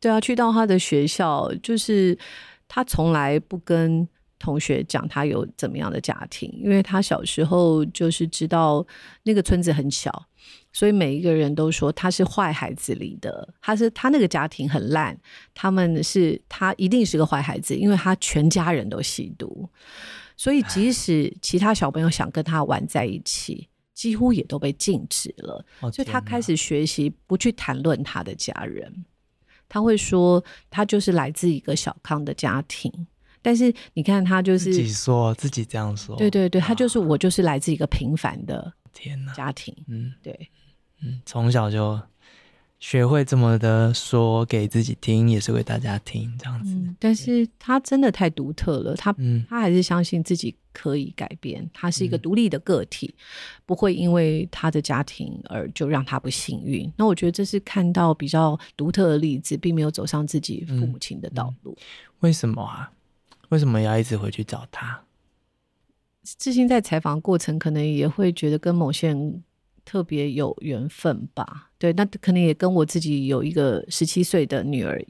对啊，去到他的学校，就是他从来不跟同学讲他有怎么样的家庭，因为他小时候就是知道那个村子很小。所以每一个人都说他是坏孩子里的，他是他那个家庭很烂，他们是他一定是个坏孩子，因为他全家人都吸毒，所以即使其他小朋友想跟他玩在一起，几乎也都被禁止了。所以他开始学习不去谈论他的家人，他会说他就是来自一个小康的家庭，但是你看他就是自己说自己这样说，对对对，他就是我就是来自一个平凡的天哪家庭，嗯，对。嗯，从小就学会这么的说给自己听，也是为大家听这样子。嗯，但是他真的太独特了，他、嗯、他还是相信自己可以改变，他是一个独立的个体，嗯、不会因为他的家庭而就让他不幸运。那我觉得这是看到比较独特的例子，并没有走上自己父母亲的道路。为什么啊？为什么要一直回去找他？志兴在采访过程，可能也会觉得跟某些人。特别有缘分吧，对，那可能也跟我自己有一个十七岁的女儿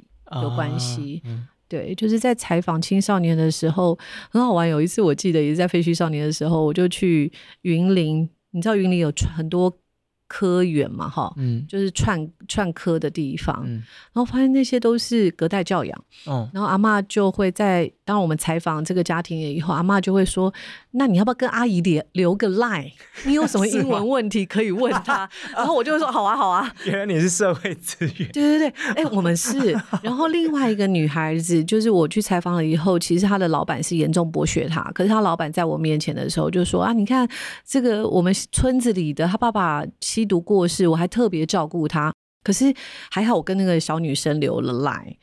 有关系。啊嗯、对，就是在采访青少年的时候很好玩。有一次我记得也是在废墟少年的时候，我就去云林，你知道云林有很多。科园嘛，哈，嗯，就是串串科的地方，嗯，然后发现那些都是隔代教养，哦，然后阿妈就会在，当我们采访这个家庭以后，阿妈就会说，那你要不要跟阿姨留留个 line？你有什么英文问题可以问他？然后我就会说，好啊，好啊。原来你是社会资源，对对对，哎、欸，我们是。然后另外一个女孩子，就是我去采访了以后，其实她的老板是严重剥削她，可是她老板在我面前的时候就说啊，你看这个我们村子里的，她爸爸吸毒过世，我还特别照顾他。可是还好，我跟那个小女生留了 line，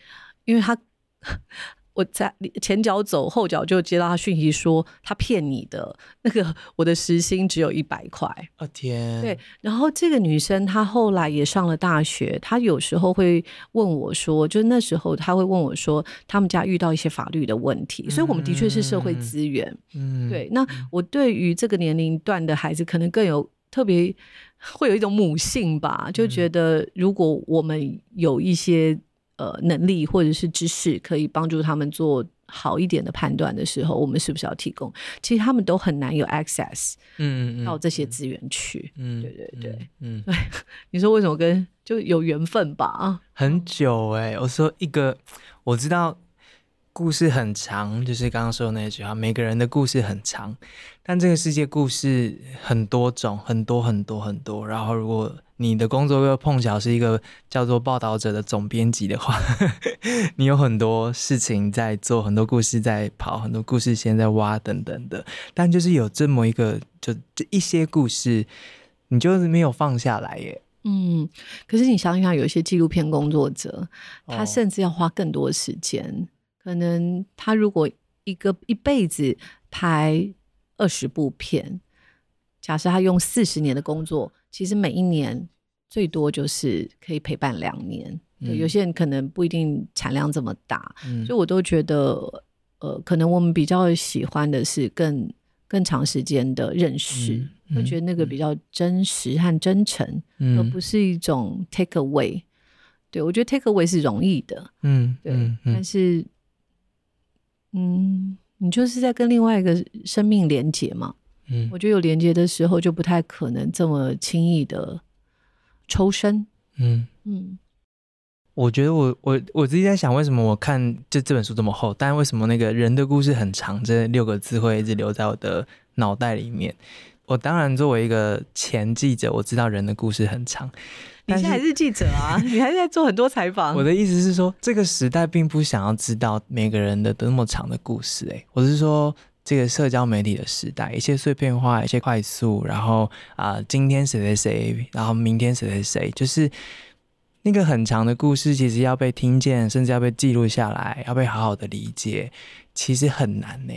因为她 我在前脚走，后脚就接到她讯息说她骗你的那个我的时薪只有一百块。哦天！对，然后这个女生她后来也上了大学，她有时候会问我说，就那时候她会问我说，他们家遇到一些法律的问题，所以我们的确是社会资源。嗯，对。那我对于这个年龄段的孩子，可能更有。特别会有一种母性吧，就觉得如果我们有一些呃能力或者是知识，可以帮助他们做好一点的判断的时候，我们是不是要提供？其实他们都很难有 access，嗯，到这些资源去。嗯，对对对，嗯，对。你说为什么跟就有缘分吧？啊，很久哎，我说一个，我知道。故事很长，就是刚刚说的那句话。每个人的故事很长，但这个世界故事很多种，很多很多很多。然后，如果你的工作又碰巧是一个叫做报道者的总编辑的话，你有很多事情在做，很多故事在跑，很多故事线在挖，等等的。但就是有这么一个，就就一些故事，你就是没有放下来耶。嗯，可是你想想，有一些纪录片工作者，他甚至要花更多时间。可能他如果一个一辈子拍二十部片，假设他用四十年的工作，其实每一年最多就是可以陪伴两年。对，有些人可能不一定产量这么大，嗯、所以我都觉得，呃，可能我们比较喜欢的是更更长时间的认识，嗯嗯、我觉得那个比较真实和真诚，嗯、而不是一种 take away。对，我觉得 take away 是容易的，嗯，对，但是，嗯，你就是在跟另外一个生命连接嘛，嗯，我觉得有连接的时候就不太可能这么轻易的抽身，嗯嗯。嗯我觉得我我我自己在想，为什么我看这这本书这么厚，但为什么那个人的故事很长？这六个字会一直留在我的脑袋里面。我当然作为一个前记者，我知道人的故事很长。你现在还是记者啊？你还是在做很多采访？我的意思是说，这个时代并不想要知道每个人的那么长的故事。哎，我是说，这个社交媒体的时代，一切碎片化，一切快速，然后啊、呃，今天谁谁谁，然后明天谁谁谁，就是。那个很长的故事，其实要被听见，甚至要被记录下来，要被好好的理解，其实很难呢。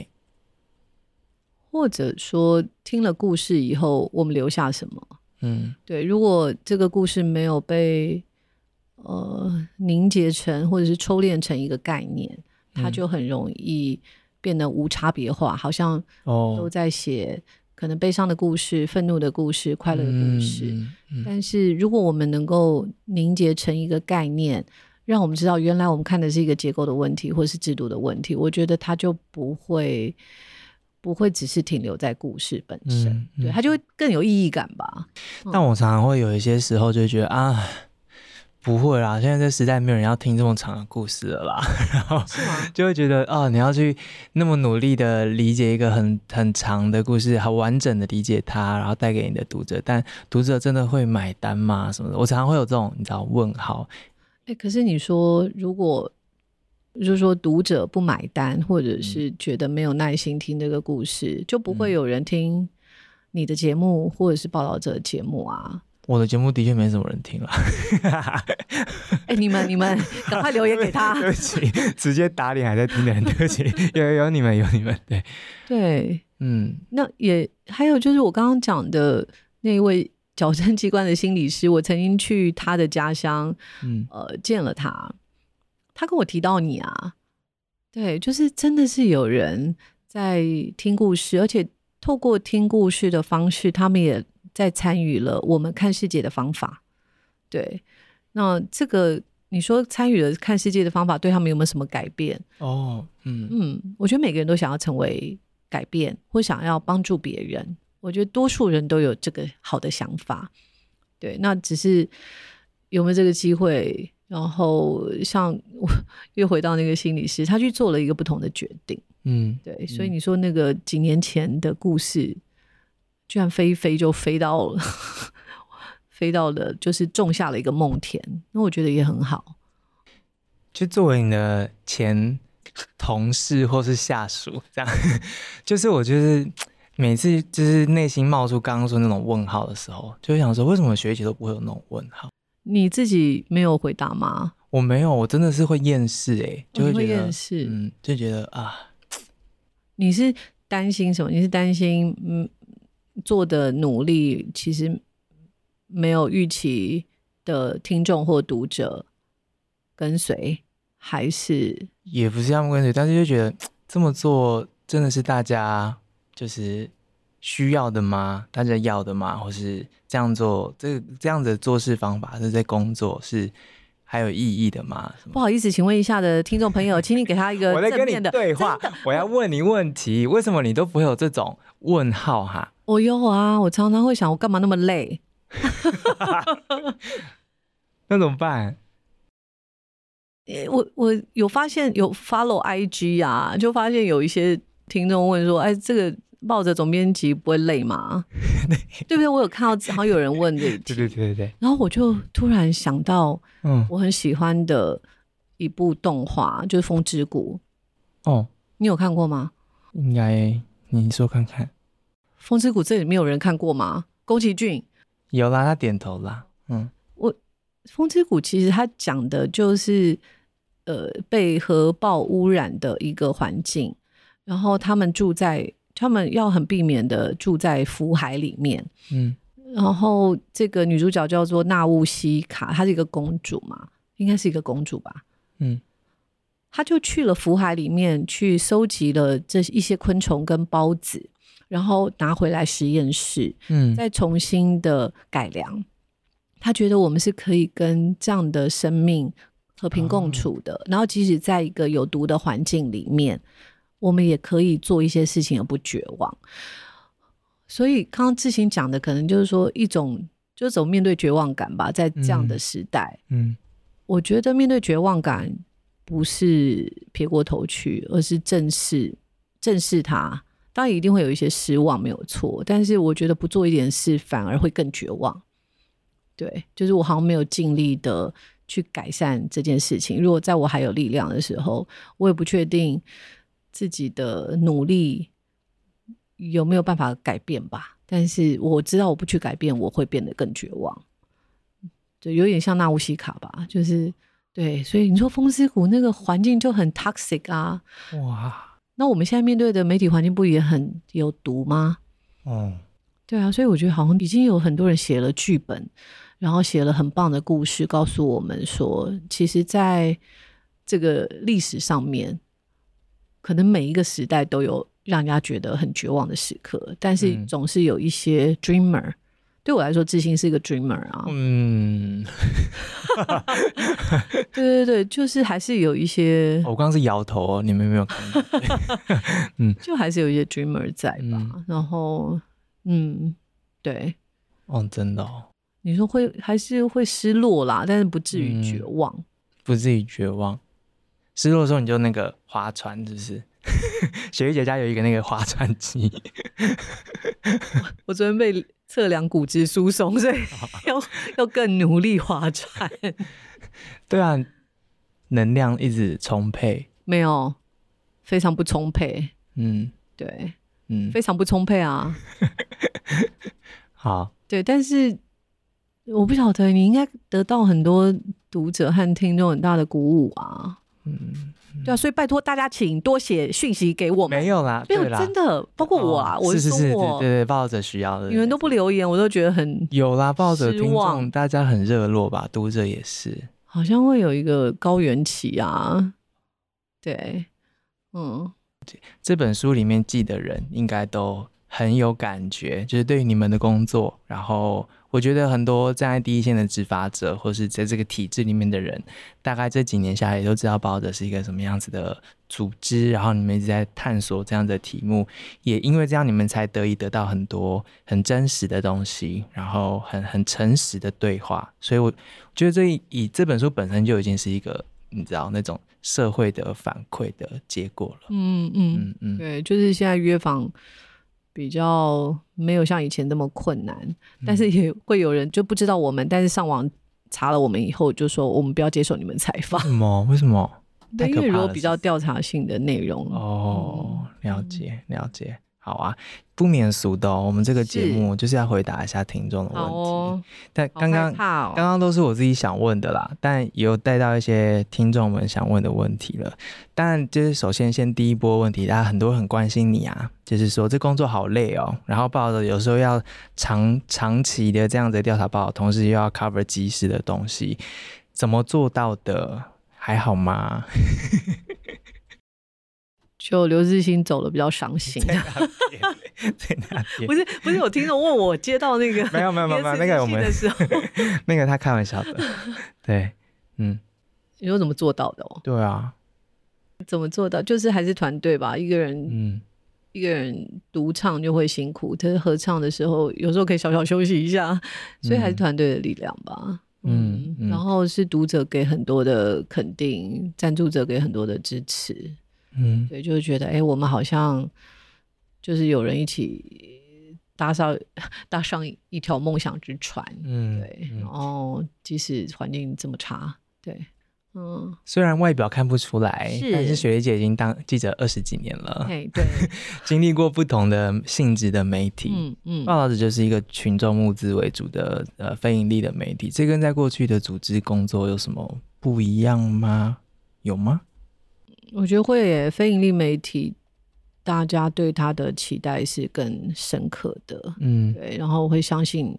或者说，听了故事以后，我们留下什么？嗯，对。如果这个故事没有被呃凝结成，或者是抽炼成一个概念，它就很容易变得无差别化，好像都在写。可能悲伤的故事、愤怒的故事、快乐的故事，嗯嗯、但是如果我们能够凝结成一个概念，让我们知道原来我们看的是一个结构的问题，或是制度的问题，我觉得它就不会不会只是停留在故事本身，嗯嗯、对，它就会更有意义感吧。但我常常会有一些时候就觉得啊。不会啦，现在这时代没有人要听这么长的故事了啦。然后就会觉得啊，你要去那么努力的理解一个很很长的故事，很完整的理解它，然后带给你的读者，但读者真的会买单吗？什么的，我常常会有这种你知道问号。哎，可是你说如果就是说读者不买单，或者是觉得没有耐心听这个故事，嗯、就不会有人听你的节目或者是报道者的节目啊。我的节目的确没什么人听了。哎，你们你们赶快留言给他。对不起，直接打脸还在听的人，对不起，有有你们有你们，对对，嗯，那也还有就是我刚刚讲的那一位矫正机关的心理师，我曾经去他的家乡，嗯呃见了他，他跟我提到你啊，对，就是真的是有人在听故事，而且透过听故事的方式，他们也。在参与了我们看世界的方法，对，那这个你说参与了看世界的方法，对他们有没有什么改变？哦，嗯嗯，我觉得每个人都想要成为改变，或想要帮助别人。我觉得多数人都有这个好的想法，对，那只是有没有这个机会？然后像我又回到那个心理师，他去做了一个不同的决定，嗯，对，所以你说那个几年前的故事。居然飞一飞就飞到了，飞到了，就是种下了一个梦田。那我觉得也很好。就作为你的前同事或是下属，这样，就是我就是每次就是内心冒出刚刚说那种问号的时候，就会想说，为什么学姐都不会有那种问号？你自己没有回答吗？我没有，我真的是会厌世哎，就会觉得厌世，嗯，就觉得啊，你是担心什么？你是担心嗯？做的努力其实没有预期的听众或读者跟随，还是也不是他们跟随，但是就觉得 这么做真的是大家就是需要的吗？大家要的吗？或是这样做这这样的做事方法是在工作是还有意义的吗？不好意思，请问一下的听众朋友，请你给他一个正面的，我在跟你对话，的我要问你问题，为什么你都不会有这种问号哈？我有啊，我常常会想，我干嘛那么累？那怎么办？我我有发现有 follow IG 啊，就发现有一些听众问说：“哎，这个抱着总编辑不会累吗？”对不对？我有看到，好像有人问这一题。对对对对。然后我就突然想到，嗯，我很喜欢的一部动画就是《风之谷》。哦，你有看过吗？应该，你说看看。风之谷这里面有人看过吗？宫崎骏有啦，他点头啦。嗯，我风之谷其实他讲的就是呃被核爆污染的一个环境，然后他们住在他们要很避免的住在福海里面。嗯，然后这个女主角叫做纳乌西卡，她是一个公主嘛，应该是一个公主吧？嗯，她就去了福海里面去收集了这一些昆虫跟孢子，然后拿回来实验室，嗯，再重新的改良。她觉得我们是可以跟这样的生命和平共处的，哦、然后即使在一个有毒的环境里面，我们也可以做一些事情而不绝望。所以，刚刚志行讲的，可能就是说一种，就是怎么面对绝望感吧，在这样的时代，嗯，嗯，我觉得面对绝望感，不是撇过头去，而是正视正视它。当然，一定会有一些失望，没有错。但是，我觉得不做一点事，反而会更绝望。对，就是我好像没有尽力的去改善这件事情。如果在我还有力量的时候，我也不确定自己的努力。有没有办法改变吧？但是我知道，我不去改变，我会变得更绝望。就有点像纳乌西卡吧，就是对。所以你说风之谷那个环境就很 toxic 啊！哇，那我们现在面对的媒体环境不也很有毒吗？嗯，对啊。所以我觉得好像已经有很多人写了剧本，然后写了很棒的故事，告诉我们说，其实在这个历史上面，可能每一个时代都有。让人家觉得很绝望的时刻，但是总是有一些 dreamer、嗯。对我来说，自信是一个 dreamer 啊。嗯，对对对，就是还是有一些。我刚刚是摇头哦，你们没有看到。嗯，就还是有一些 dreamer 在吧。嗯、然后，嗯，对。哦，真的哦。你说会还是会失落啦，但是不至于绝望。嗯、不至于绝望。失落的时候，你就那个划船，是不是？雪莉姐家有一个那个划船机，我昨天被测量骨质疏松，所以 要要更努力划船。对啊，能量一直充沛？没有，非常不充沛。嗯，对，嗯，非常不充沛啊。好，对，但是我不晓得，你应该得到很多读者和听众很大的鼓舞啊。嗯。对啊，所以拜托大家，请多写讯息给我们。没有啦，没有真的，包括我啊，我是是是，对对，报道者需要的。你们都不留言，我都觉得很有啦。报道者听众大家很热络吧？读者也是，好像会有一个高原期啊。对，嗯，这本书里面记的人应该都很有感觉，就是对于你们的工作，然后。我觉得很多站在第一线的执法者，或是在这个体制里面的人，大概这几年下来也都知道包者是一个什么样子的组织。然后你们一直在探索这样的题目，也因为这样，你们才得以得到很多很真实的东西，然后很很诚实的对话。所以我觉得这以这本书本身就已经是一个你知道那种社会的反馈的结果了。嗯嗯嗯嗯，对，就是现在约访。比较没有像以前那么困难，嗯，但是也会有人就不知道我们，但是上网查了我们以后，就说我们不要接受你们采访。为什么？为什么？对，因为如果比较调查性的内容。哦，了解，了解。好啊，不免俗的哦。我们这个节目就是要回答一下听众的问题。哦、但刚刚刚刚都是我自己想问的啦，但也有带到一些听众们想问的问题了。但就是首先先第一波问题，大家很多很关心你啊，就是说这工作好累哦，然后报道有时候要长长期的这样子调查报道，同时又要 cover 即时的东西，怎么做到的？还好吗？就刘志兴走了比较伤心？不是不是，有听众问我接到那个没有没有没有 那个我们的时候，那个他开玩笑的，对，嗯，你说怎么做到的哦？对啊，怎么做到？就是还是团队吧，一个人，嗯，一个人独唱就会辛苦，但是合唱的时候有时候可以小小休息一下，所以还是团队的力量吧，嗯，嗯，然后是读者给很多的肯定，赞助者给很多的支持。嗯，对，就是觉得，哎、欸，我们好像就是有人一起搭上 搭上一条梦想之船，嗯，对。然后即使环境这么差，对，嗯，虽然外表看不出来，是，但是雪莉姐已经当记者二十几年了，对，对 经历过不同的性质的媒体，嗯嗯，报道者就是一个群众募资为主的呃非盈利的媒体，这跟在过去的组织工作有什么不一样吗？有吗？我觉得会耶，非盈利媒体，大家对他的期待是更深刻的，嗯，对，然后我会相信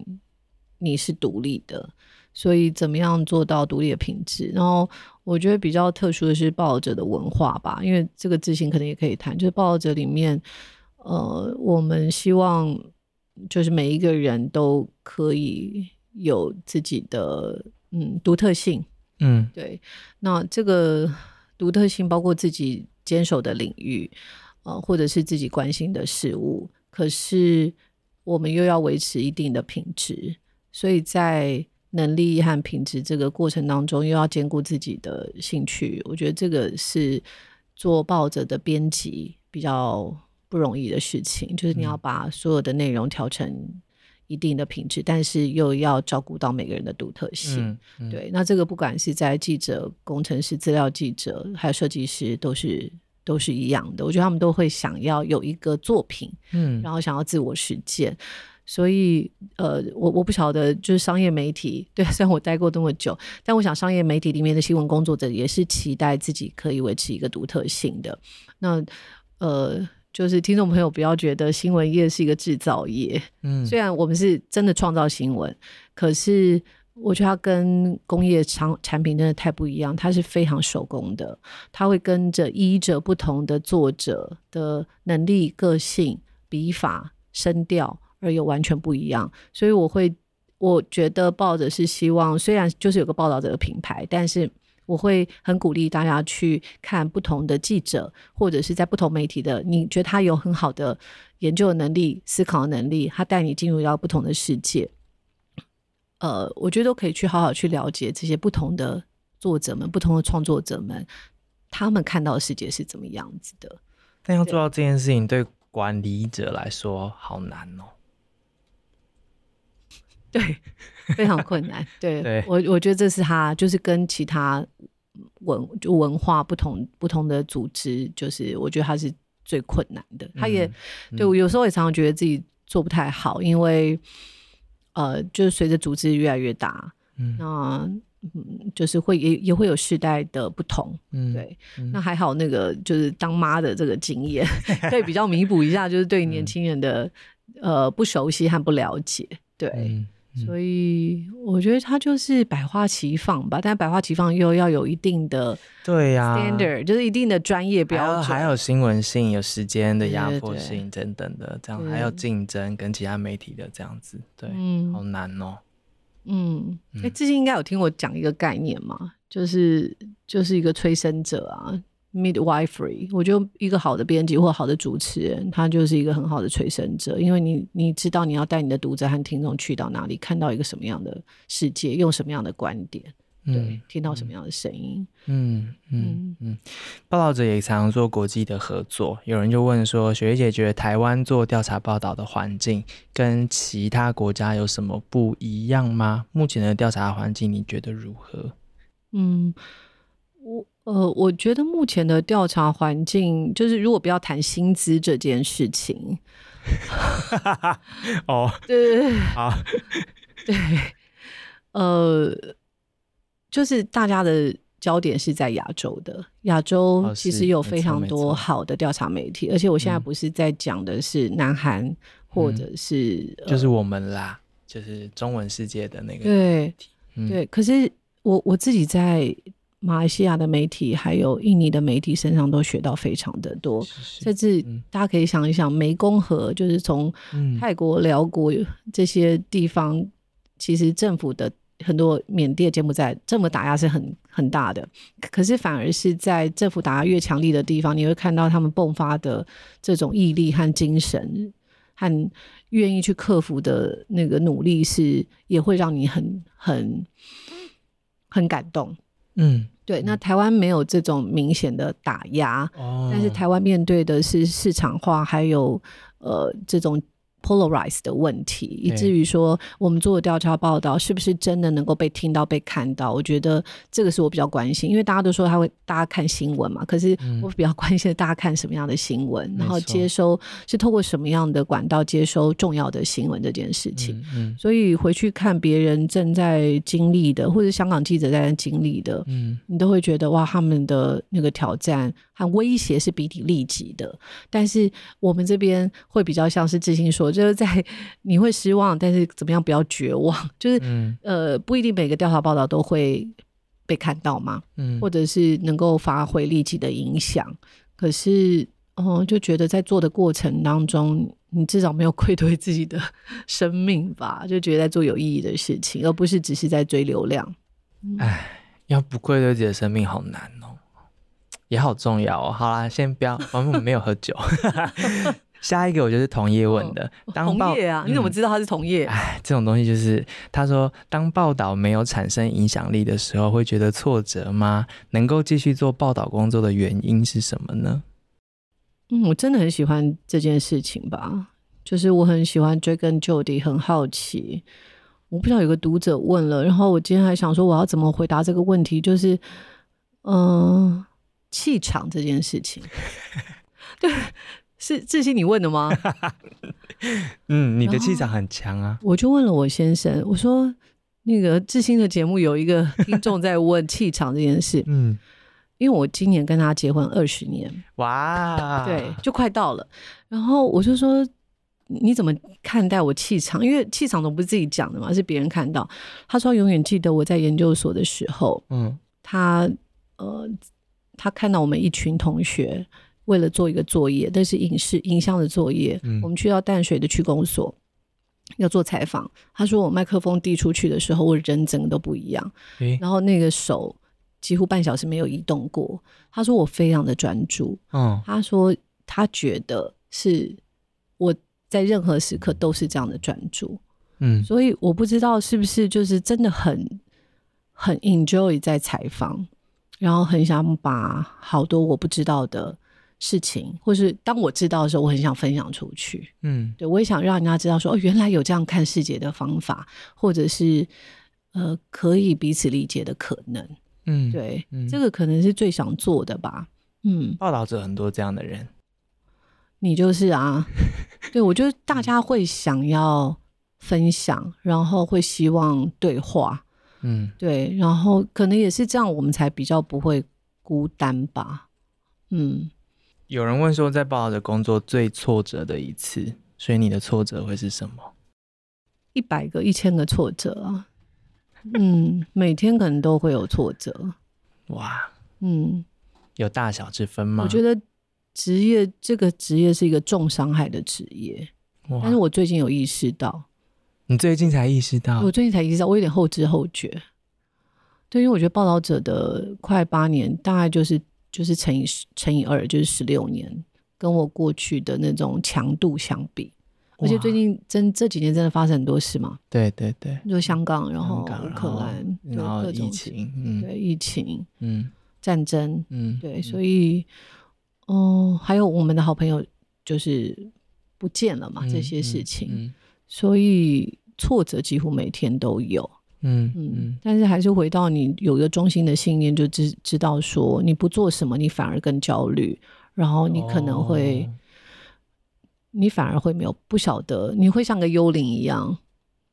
你是独立的。所以怎么样做到独立的品质？然后我觉得比较特殊的是报道者的文化吧，因为这个自信可能也可以谈，就是报道者里面，呃，我们希望就是每一个人都可以有自己的嗯独特性，嗯，对。那这个独特性包括自己坚守的领域，呃，或者是自己关心的事物，可是我们又要维持一定的品质，所以在能力和品质这个过程当中，又要兼顾自己的兴趣，我觉得这个是做报者的编辑比较不容易的事情。就是你要把所有的内容调成一定的品质，但是又要照顾到每个人的独特性。嗯嗯、对，那这个不管是在记者、工程师、资料记者，还有设计师，都是都是一样的。我觉得他们都会想要有一个作品，嗯，然后想要自我实践。所以，呃，我我不晓得，就是商业媒体，对，虽然我待过这么久，但我想商业媒体里面的新闻工作者也是期待自己可以维持一个独特性的。那，呃，就是听众朋友不要觉得新闻业是一个制造业，嗯，虽然我们是真的创造新闻，可是我觉得它跟工业产产品真的太不一样，它是非常手工的，它会跟着依着不同的作者的能力、个性、笔法、声调。而又完全不一样，所以我会，我觉得报者是希望，虽然就是有个报道者的品牌，但是我会很鼓励大家去看不同的记者，或者是在不同媒体的，你觉得他有很好的研究的能力、思考的能力，他带你进入到不同的世界，呃，我觉得都可以去好好去了解这些不同的作者们、不同的创作者们，他们看到的世界是怎么样子的。但要做到这件事情，对管理者来说好难哦。对，非常困难。对，对我，我觉得这是他，就是跟其他文就文化不同不同的组织，就是我觉得他是最困难的。他也、嗯、对我有时候也常常觉得自己做不太好，因为呃，就是随着组织越来越大，嗯，那嗯，就是会也也会有世代的不同，嗯，对。嗯、那还好，那个就是当妈的这个经验，可以比较弥补一下，就是对年轻人的、嗯、呃不熟悉和不了解，对。嗯所以我觉得它就是百花齐放吧，但百花齐放又要有一定的对呀。standard，就是一定的专业标准，还有新闻性、有时间的压迫性等等的，这样还有竞争跟其他媒体的这样子，对，嗯，好难哦。嗯，哎、欸，之前应该有听我讲一个概念嘛，就是就是一个催生者啊。Midwifery，我觉得一个好的编辑或好的主持人，他就是一个很好的催生者，因为你你知道你要带你的读者和听众去到哪里，看到一个什么样的世界，用什么样的观点，对，嗯、听到什么样的声音。嗯嗯嗯。报道者也常常做国际的合作，有人就问说，雪莉姐觉得台湾做调查报道的环境跟其他国家有什么不一样吗？目前的调查环境你觉得如何？嗯，我。呃，我觉得目前的调查环境，就是如果不要谈薪资这件事情，哦，对，好，对，呃，就是大家的焦点是在亚洲的，亚洲其实有非常多好的调查媒体，而且我现在不是在讲的是南韩或者是、嗯，就是我们啦，就是中文世界的那个，对，嗯、对，可是我我自己在。马来西亚的媒体还有印尼的媒体身上都学到非常的多，甚至大家可以想一想，湄公河就是从泰国、寮国这些地方，其实政府的很多缅甸、柬埔寨政府打压是很很大的，可是反而是在政府打压越强力的地方，你会看到他们迸发的这种毅力和精神，和愿意去克服的那个努力，是也会让你很很很感动。嗯。对，那台湾没有这种明显的打压，哦、但是台湾面对的是市场化，还有呃这种。Polarize 的问题，以至于说我们做的调查报道是不是真的能够被听到、被看到？我觉得这个是我比较关心，因为大家都说他会大家看新闻嘛，可是我比较关心大家看什么样的新闻，嗯、然后接收是透过什么样的管道接收重要的新闻这件事情。嗯嗯、所以回去看别人正在经历的，或者香港记者在经历的，嗯，你都会觉得哇，他们的那个挑战和威胁是比你立即的。但是我们这边会比较像是自信说。就是在你会失望，但是怎么样不要绝望，就是、嗯、呃不一定每个调查报道都会被看到嘛，嗯，或者是能够发挥立即的影响，可是哦、呃、就觉得在做的过程当中，你至少没有愧对自己的生命吧，就觉得在做有意义的事情，而不是只是在追流量。哎、嗯，要不愧对自己的生命好难哦，也好重要哦。好啦，先不要，我们没有喝酒。下一个我就是同业问的，哦、当同业啊、嗯？你怎么知道他是同业？哎，这种东西就是他说，当报道没有产生影响力的时候，会觉得挫折吗？能够继续做报道工作的原因是什么呢？嗯，我真的很喜欢这件事情吧，就是我很喜欢追根究底，很好奇。我不知道有个读者问了，然后我今天还想说我要怎么回答这个问题，就是嗯、呃，气场这件事情，对。是志兴，你问的吗？嗯，你的气场很强啊。我就问了我先生，我说那个志兴的节目有一个听众在问气场这件事。嗯，因为我今年跟他结婚二十年，哇，对，就快到了。然后我就说，你怎么看待我气场？因为气场总不是自己讲的嘛，是别人看到。他说永远记得我在研究所的时候，嗯，他呃，他看到我们一群同学。为了做一个作业，但是影视影像的作业，嗯，我们去到淡水的区公所要做采访。他说我麦克风递出去的时候，我人整个都不一样，欸，然后那个手几乎半小时没有移动过。他说我非常的专注，嗯，他说他觉得是我在任何时刻都是这样的专注，嗯，所以我不知道是不是就是真的很很 enjoy 在采访，然后很想把好多我不知道的。事情，或是当我知道的时候，我很想分享出去。嗯，对，我也想让人家知道说，哦，原来有这样看世界的方法，或者是呃，可以彼此理解的可能。嗯，对，嗯，这个可能是最想做的吧。嗯，报道者很多这样的人，你就是啊。对，我觉得大家会想要分享，然后会希望对话。嗯，对，然后可能也是这样，我们才比较不会孤单吧。嗯。有人问说，在报道者工作最挫折的一次，所以你的挫折会是什么？一百个、一千个挫折啊！嗯，每天可能都会有挫折。哇，嗯，有大小之分吗？我觉得职业这个职业是一个重伤害的职业，但是我最近有意识到，你最近才意识到？我最近才意识到，我有点后知后觉。对，因为我觉得报道者的快八年，大概就是。就是乘以十乘以二，就是十六年，跟我过去的那种强度相比，而且最近真这几年真的发生很多事嘛。对对对，就香港，然后乌克兰，然后疫情，嗯，对疫情，嗯，战争，嗯，对，所以，哦，还有我们的好朋友就是不见了嘛，这些事情，所以挫折几乎每天都有。嗯嗯，但是还是回到你有一个中心的信念，就知知道说你不做什么，你反而更焦虑，然后你可能会，哦、你反而会没有不晓得，你会像个幽灵一样，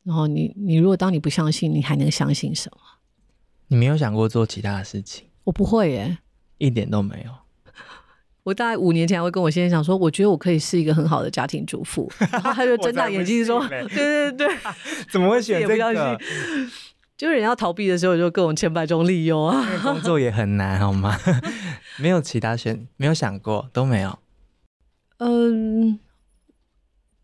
然后你你如果当你不相信，你还能相信什么？你没有想过做其他的事情？我不会耶，一点都没有。我大概五年前会跟我先生讲说，我觉得我可以是一个很好的家庭主妇，然后他就睁大眼睛说：“ 对对对，怎么会选这个？就是人要逃避的时候，就各种千百种理由啊。工作也很难，好吗？没有其他选，没有想过，都没有。嗯。”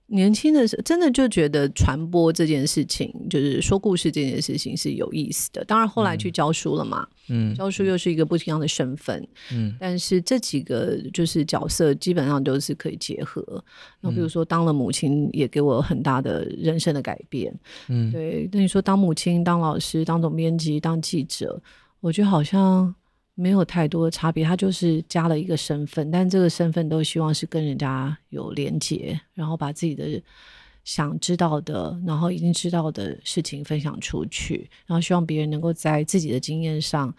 年轻的时候，真的就觉得传播这件事情，就是说故事这件事情是有意思的。当然后来去教书了嘛，嗯，教书又是一个不一样的身份，嗯。但是这几个就是角色基本上都是可以结合。那比如说当了母亲，也给我很大的人生的改变，嗯，对。那你说当母亲、当老师、当总编辑、当记者，我觉得好像。没有太多的差别，他就是加了一个身份，但这个身份都希望是跟人家有连接，然后把自己的想知道的，然后已经知道的事情分享出去，然后希望别人能够在自己的经验上，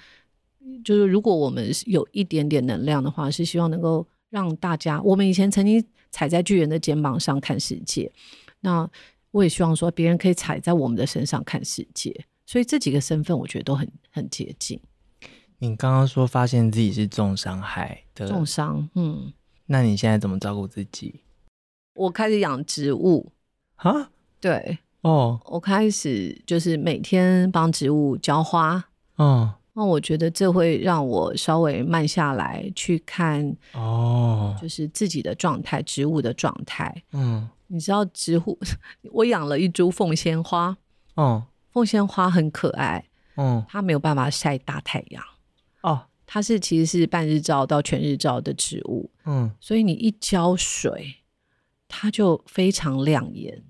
就是如果我们有一点点能量的话，是希望能够让大家，我们以前曾经踩在巨人的肩膀上看世界，那我也希望说别人可以踩在我们的身上看世界，所以这几个身份我觉得都很很接近。你刚刚说发现自己是重伤害的。重伤，嗯，那你现在怎么照顾自己？我开始养植物，啊？对，哦，我开始就是每天帮植物浇花，嗯，那我觉得这会让我稍微慢下来去看，哦，就是自己的状态，植物的状态。嗯，你知道植物，我养了一株凤仙花，哦，凤仙花很可爱，嗯，它没有办法晒大太阳，哦。它是其实是半日照到全日照的植物，嗯，所以你一浇水，它就非常亮眼。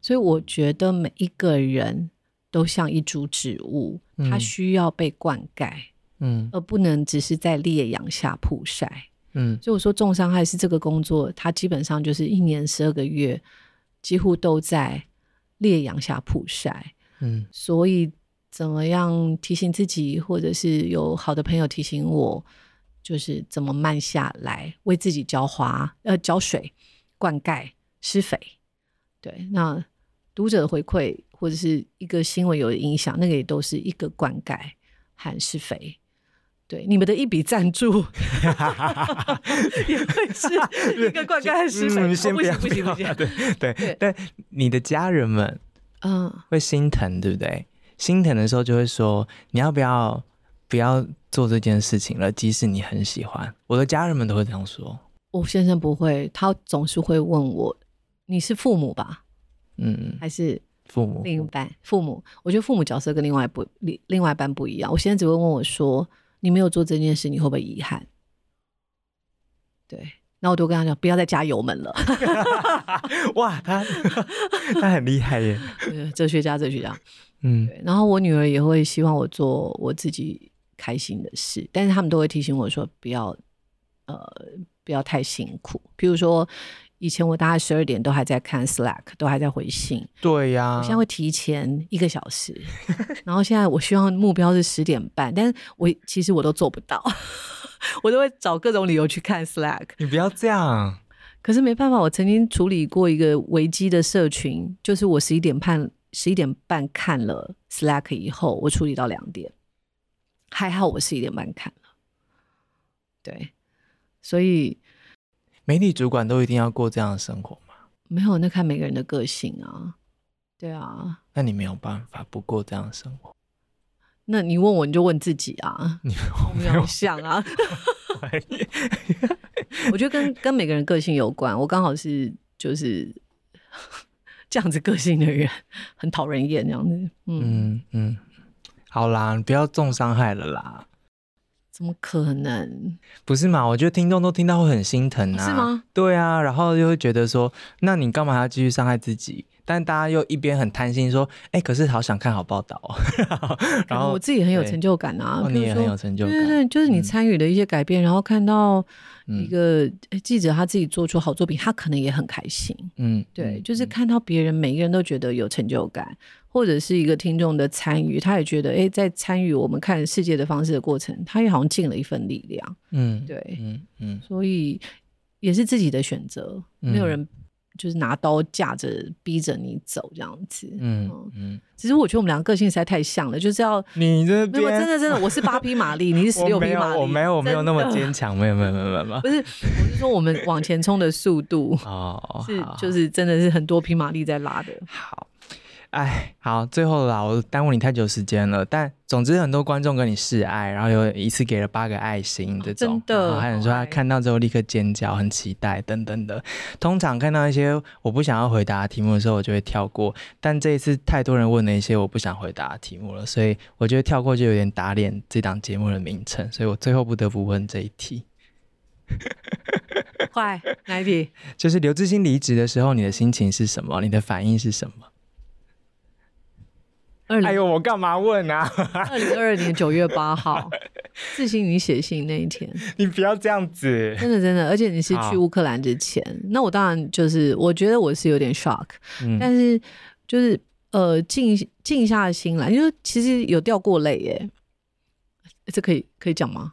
所以我觉得每一个人都像一株植物，它需要被灌溉，嗯，而不能只是在烈阳下曝晒，嗯。所以我说重伤害是这个工作，它基本上就是一年十二个月，几乎都在烈阳下曝晒，嗯，所以。怎么样提醒自己，或者是有好的朋友提醒我，就是怎么慢下来，为自己浇花、呃浇水、灌溉、施肥。对，那读者的回馈或者是一个新闻有的影响，那个也都是一个灌溉和施肥。对，你们的一笔赞助也会是一个灌溉和施肥。不行不行不行，对对，对，但你的家人们嗯会心疼，对不对？心疼的时候就会说：“你要不要不要做这件事情了？即使你很喜欢。”我的家人们都会这样说。我先生不会，他总是会问我：“你是父母吧？嗯，还是父母另一半？父母？我觉得父母角色跟另外不另另外一半不一样。我现在只会问我说：你没有做这件事，你会不会遗憾？对，那我都跟他讲，不要再加油门了。哇，他他很厉害耶，哲学家，哲学家。”嗯，对，然后我女儿也会希望我做我自己开心的事，但是他们都会提醒我说不要，呃，不要太辛苦。比如说，以前我大概十二点都还在看 Slack，都还在回信。对呀，我现在会提前一个小时，然后现在我希望目标是十点半，但是我其实我都做不到，我都会找各种理由去看 Slack。你不要这样，可是没办法，我曾经处理过一个危机的社群，就是我十一点半。十一点半看了 Slack 以后，我处理到两点，还好我十一点半看了。对，所以媒体主管都一定要过这样的生活吗？没有，那看每个人的个性啊。对啊，那你没有办法不过这样的生活。那你问我，你就问自己啊。你没有想啊？我觉得跟跟每个人个性有关。我刚好是就是。这样子个性的人很讨人厌，这样子，嗯嗯，嗯，好啦，你不要重伤害了啦。怎么可能？不是嘛？我觉得听众都听到会很心疼啊。是吗？对啊，然后又会觉得说，那你干嘛还要继续伤害自己？但大家又一边很贪心说，哎、欸，可是好想看好报道。哦 然后我自己很有成就感啊，你也很有成就感。对对对，就是你参与的一些改变，嗯、然后看到一个记者他自己做出好作品，他可能也很开心。嗯，对，就是看到别人每一个人都觉得有成就感。或者是一个听众的参与，他也觉得，哎、欸，在参与我们看世界的方式的过程，他也好像尽了一份力量。嗯，对，嗯嗯，所以也是自己的选择，嗯、没有人就是拿刀架着逼着你走这样子。嗯嗯，嗯，其实我觉得我们两个个性实在太像了，就是要你这边真的真的，我是八匹马力，你是 十六匹马力，我没有我没有那么坚强，没有没有没有没有没有，不是，我是说我们往前冲的速度哦，是就是真的是很多匹马力在拉的。好。哎，好，最后啦，我耽误你太久时间了。但总之，很多观众跟你示爱，然后有一次给了八个爱心这种，真的，还有人说他看到之后立刻尖叫，很期待等等的。通常看到一些我不想要回答的题目的时候，我就会跳过。但这一次太多人问了一些我不想回答的题目了，所以我觉得跳过就有点打脸这档节目的名称，所以我最后不得不问这一题。快，哪一题？就是刘志新离职的时候，你的心情是什么？你的反应是什么？哎呦，我干嘛问啊？二零二二年九月八号，致信你写信那一天，你不要这样子，真的真的，而且你是去乌克兰之前，那我当然就是我觉得我是有点 shock，、嗯、但是就是呃静静下心来，因为其实有掉过泪耶，这可以可以讲吗？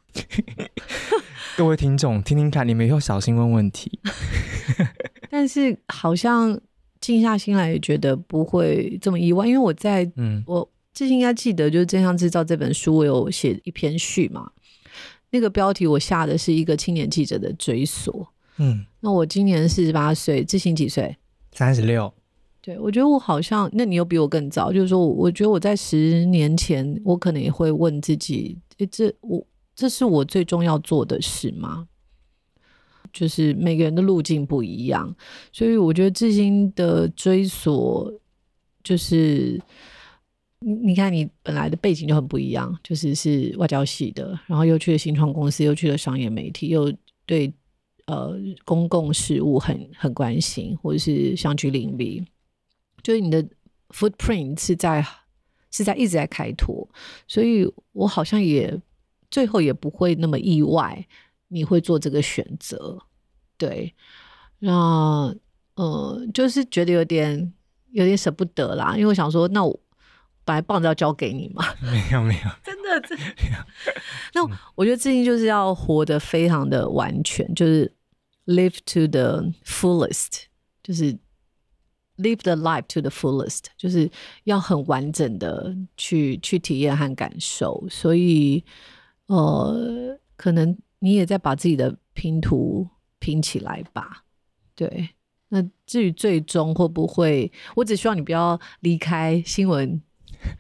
各位听众听听看，你们以后小心问问题，但是好像。静下心来也觉得不会这么意外，因为我在，嗯，我致昕应该记得，就是《真相制造》这本书，我有写一篇序嘛。那个标题我下的是一个青年记者的追索，嗯，那我今年四十八岁，致昕几岁？三十六。对，我觉得我好像，那你又比我更早，就是说，我觉得我在十年前，我可能也会问自己，诶，这我这是我最终要做的事吗？就是每个人的路径不一样，所以我觉得至今的追索，就是你你看，你本来的背景就很不一样，就是是外交系的，然后又去了新创公司，又去了商业媒体，又对呃公共事务很很关心，或者是相据邻里。就是你的 footprint 是在是在一直在开拓，所以我好像也最后也不会那么意外你会做这个选择，对，那呃就是觉得有点有点舍不得啦，因为我想说，那我本来棒子要交给你嘛，没有没有，真的真的，那我觉得最近就是要活得非常的完全，就是 live to the fullest，就是。Live the life to the fullest，就是要很完整的去去体验和感受，所以呃，可能你也在把自己的拼图拼起来吧。对，那至于最终会不会，我只希望你不要离开新闻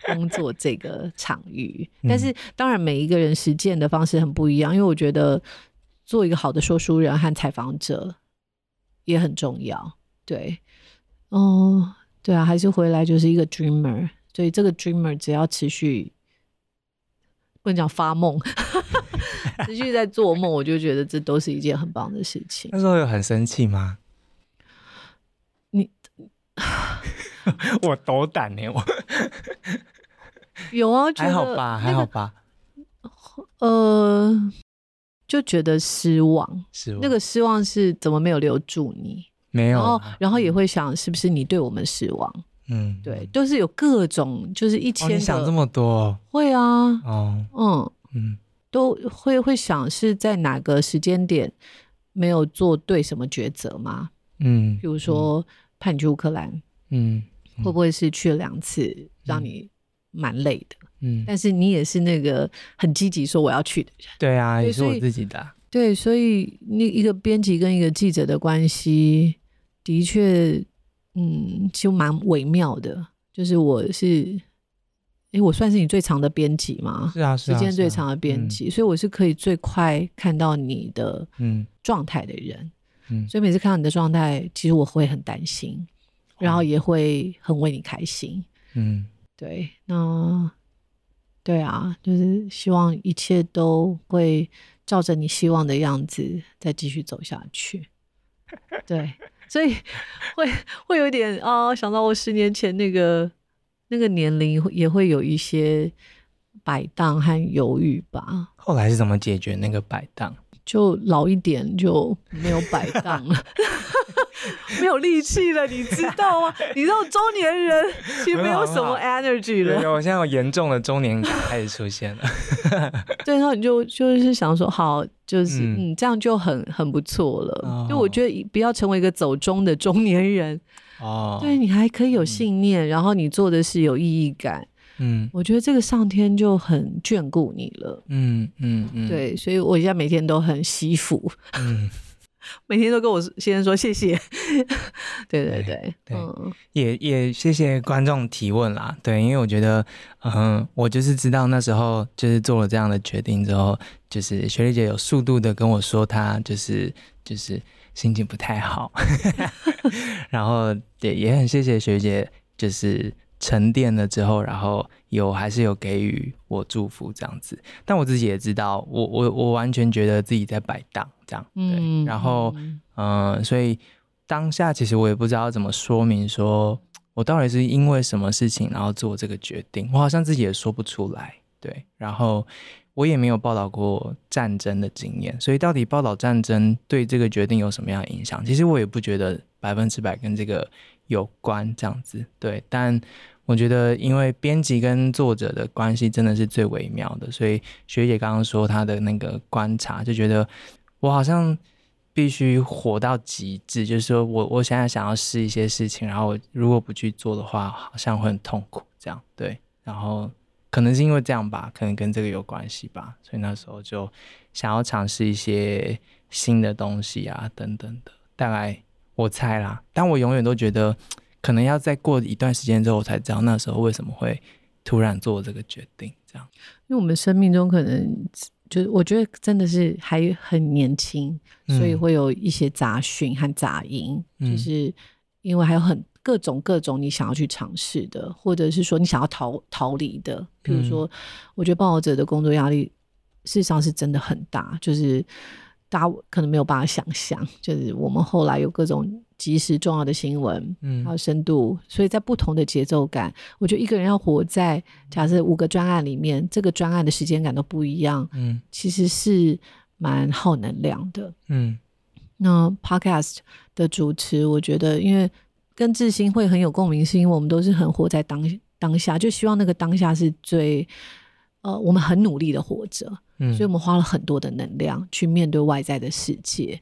工作这个场域。但是当然，每一个人实践的方式很不一样，因为我觉得做一个好的说书人和采访者也很重要。对。哦，对啊，还是回来就是一个 dreamer，所以这个 dreamer 只要持续，不能讲发梦，持续在做梦，我就觉得这都是一件很棒的事情。那时候有很生气吗？你，我斗胆呢，我 有啊，还好吧，还好吧，呃，就觉得失望，失望，那个失望是怎么没有留住你？没有、啊，然后，然后也会想，是不是你对我们失望？嗯，对，都是有各种，就是一千、哦、想这么多，会啊，哦，嗯。嗯，都会会想是在哪个时间点没有做对什么抉择吗？嗯，比如说派你去乌克兰，嗯，会不会是去了两次，让你蛮累的？嗯，但是你也是那个很积极说我要去的人，对啊，也是我自己的。对，所以那一个编辑跟一个记者的关系，的确，嗯，就蛮微妙的。就是我是，哎，我算是你最长的编辑吗？是啊，是啊，时间最长的编辑，啊啊嗯，所以我是可以最快看到你的嗯状态的人。嗯，所以每次看到你的状态，其实我会很担心，然后也会很为你开心。嗯，对，那对啊，就是希望一切都会。照着你希望的样子再继续走下去，对，所以会会有点啊、哦，想到我十年前那个那个年龄，也会有一些摆荡和犹豫吧。后来是怎么解决那个摆荡？就老一点就没有摆荡了。没有力气了，你知道吗？你知道中年人其实没有什么 energy 了。对，我 现在有严重的中年感开始出现了。对，然后你就就是想说，好，就是嗯，嗯，这样就很很不错了。哦。就我觉得不要成为一个走中的中年人哦。对，你还可以有信念，嗯，然后你做的是有意义感。嗯，我觉得这个上天就很眷顾你了。嗯嗯嗯，对，所以我现在每天都很惜福。嗯。每天都跟我先生说谢谢，对对对，对，嗯，也也谢谢观众提问啦，对，因为我觉得，嗯，我就是知道那时候就是做了这样的决定之后，就是学丽姐有速度的跟我说她就是就是心情不太好，然后也也很谢谢学姐就是。沉淀了之后，然后有还是有给予我祝福这样子，但我自己也知道，我我我完全觉得自己在摆荡这样，对，嗯、然后嗯、呃，所以当下其实我也不知道怎么说明，说我到底是因为什么事情然后做这个决定，我好像自己也说不出来，对，然后我也没有报道过战争的经验，所以到底报道战争对这个决定有什么样的影响？其实我也不觉得百分之百跟这个。有关这样子，对，但我觉得因为编辑跟作者的关系真的是最微妙的，所以学姐刚刚说她的那个观察，就觉得我好像必须活到极致，就是说我我现在想要试一些事情，然后如果不去做的话，好像会很痛苦，这样对，然后可能是因为这样吧，可能跟这个有关系吧，所以那时候就想要尝试一些新的东西啊，等等的，大概。我猜啦，但我永远都觉得，可能要再过一段时间之后，我才知道那时候为什么会突然做这个决定。这样，因为我们生命中可能就是我觉得真的是还很年轻，所以会有一些杂讯和杂音，嗯、就是因为还有很各种各种你想要去尝试的，或者是说你想要逃逃离的。比如说，我觉得报导者的工作压力事实上是真的很大，就是。大家可能没有办法想象，就是我们后来有各种即时重要的新闻，嗯，还有深度，所以在不同的节奏感，我觉得一个人要活在假设五个专案里面，这个专案的时间感都不一样，嗯，其实是蛮耗能量的，嗯。那 Podcast 的主持，我觉得因为跟志兴会很有共鸣，是因为我们都是很活在当当下，就希望那个当下是最。呃，我们很努力的活着，嗯，所以我们花了很多的能量去面对外在的世界，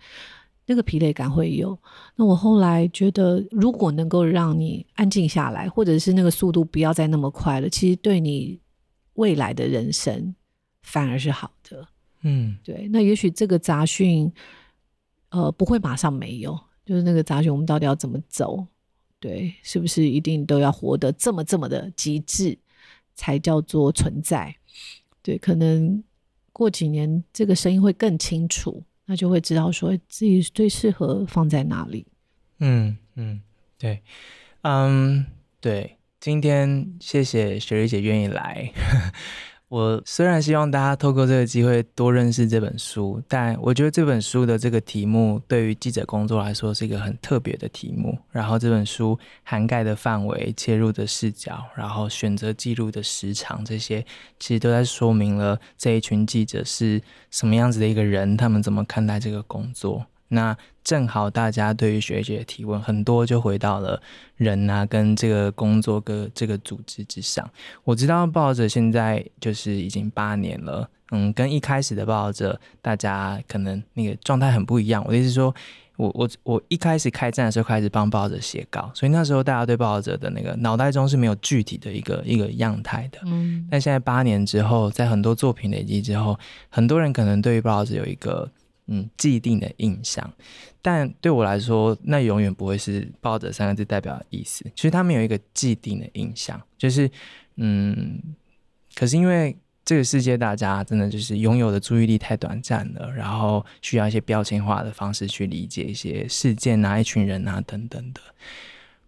那个疲累感会有。那我后来觉得，如果能够让你安静下来，或者是那个速度不要再那么快了，其实对你未来的人生反而是好的。嗯，对。那也许这个杂讯，呃，不会马上没有，就是那个杂讯，我们到底要怎么走？对，是不是一定都要活得这么这么的极致，才叫做存在？对，可能过几年这个声音会更清楚，那就会知道说自己最适合放在哪里。嗯嗯，对，嗯对，今天谢谢雪莉姐愿意来。我虽然希望大家透过这个机会多认识这本书，但我觉得这本书的这个题目对于记者工作来说是一个很特别的题目。然后这本书涵盖的范围、切入的视角，然后选择记录的时长，这些其实都在说明了这一群记者是什么样子的一个人，他们怎么看待这个工作。那正好，大家对于学姐的提问很多，就回到了人啊，跟这个工作跟这个组织之上。我知道报导者现在就是已经八年了，嗯，跟一开始的报导者，大家可能那个状态很不一样。我的意思说，我我我一开始开战的时候开始帮报导者写稿，所以那时候大家对报导者的那个脑袋中是没有具体的一个一个样态的。嗯，但现在八年之后，在很多作品累积之后，很多人可能对于报导者有一个。嗯，既定的印象，但对我来说，那永远不会是“抱着”三个字代表的意思。其实他们有一个既定的印象，就是嗯，可是因为这个世界，大家真的就是拥有的注意力太短暂了，然后需要一些标签化的方式去理解一些事件啊、一群人啊等等的。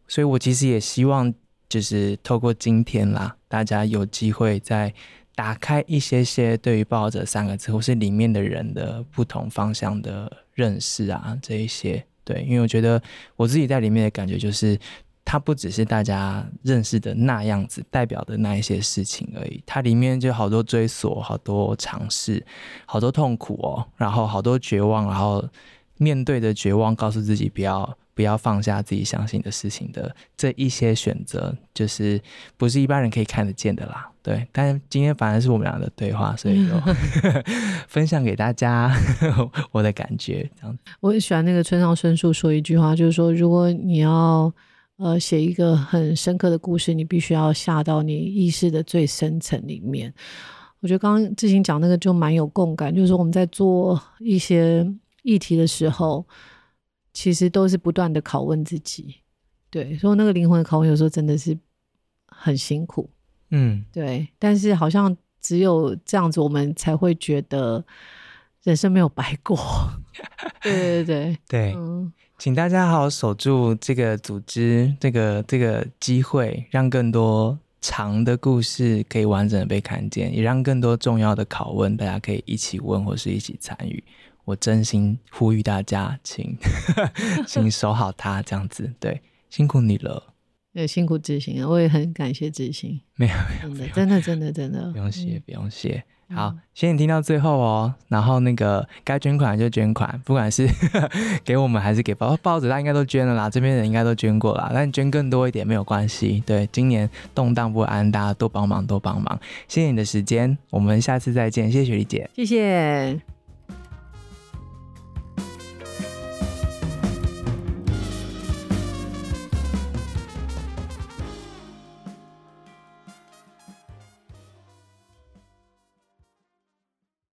所以我其实也希望，就是透过今天啦，大家有机会在。打开一些些对于报导者三个字，或是里面的人的不同方向的认识啊，这一些对，因为我觉得我自己在里面的感觉就是，它不只是大家认识的那样子，代表的那一些事情而已，它里面就好多追索，好多尝试，好多痛苦哦，然后好多绝望，然后面对着绝望，告诉自己不要。不要放下自己相信的事情的这一些选择，就是不是一般人可以看得见的啦。对，但是今天反而是我们俩的对话，所以就 分享给大家 我的感觉。这样子，我很喜欢那个村上春树说一句话，就是说，如果你要呃写一个很深刻的故事，你必须要下到你意识的最深层里面。我觉得刚刚志行讲那个就蛮有共感，就是说我们在做一些议题的时候。其实都是不断的拷问自己，对，所以那个灵魂的拷问有时候真的是很辛苦，嗯，对。但是好像只有这样子，我们才会觉得人生没有白过。对对对对，嗯，请大家好好守住这个组织，这个这个机会，让更多长的故事可以完整的被看见，也让更多重要的拷问，大家可以一起问或是一起参与。我真心呼吁大家，请 请守好它，这样子对，辛苦你了。对，辛苦执行啊，我也很感谢志兴。没有没有，真的真的真的真的，不用谢不用谢。好，谢谢你听到最后哦。然后那个该捐款就捐款，不管是 给我们还是给报报纸，他应该都捐了啦。这边人应该都捐过了，但捐更多一点没有关系。对，今年动荡不安，大家多帮忙多帮忙。谢谢你的时间，我们下次再见。谢谢雪莉姐，谢谢。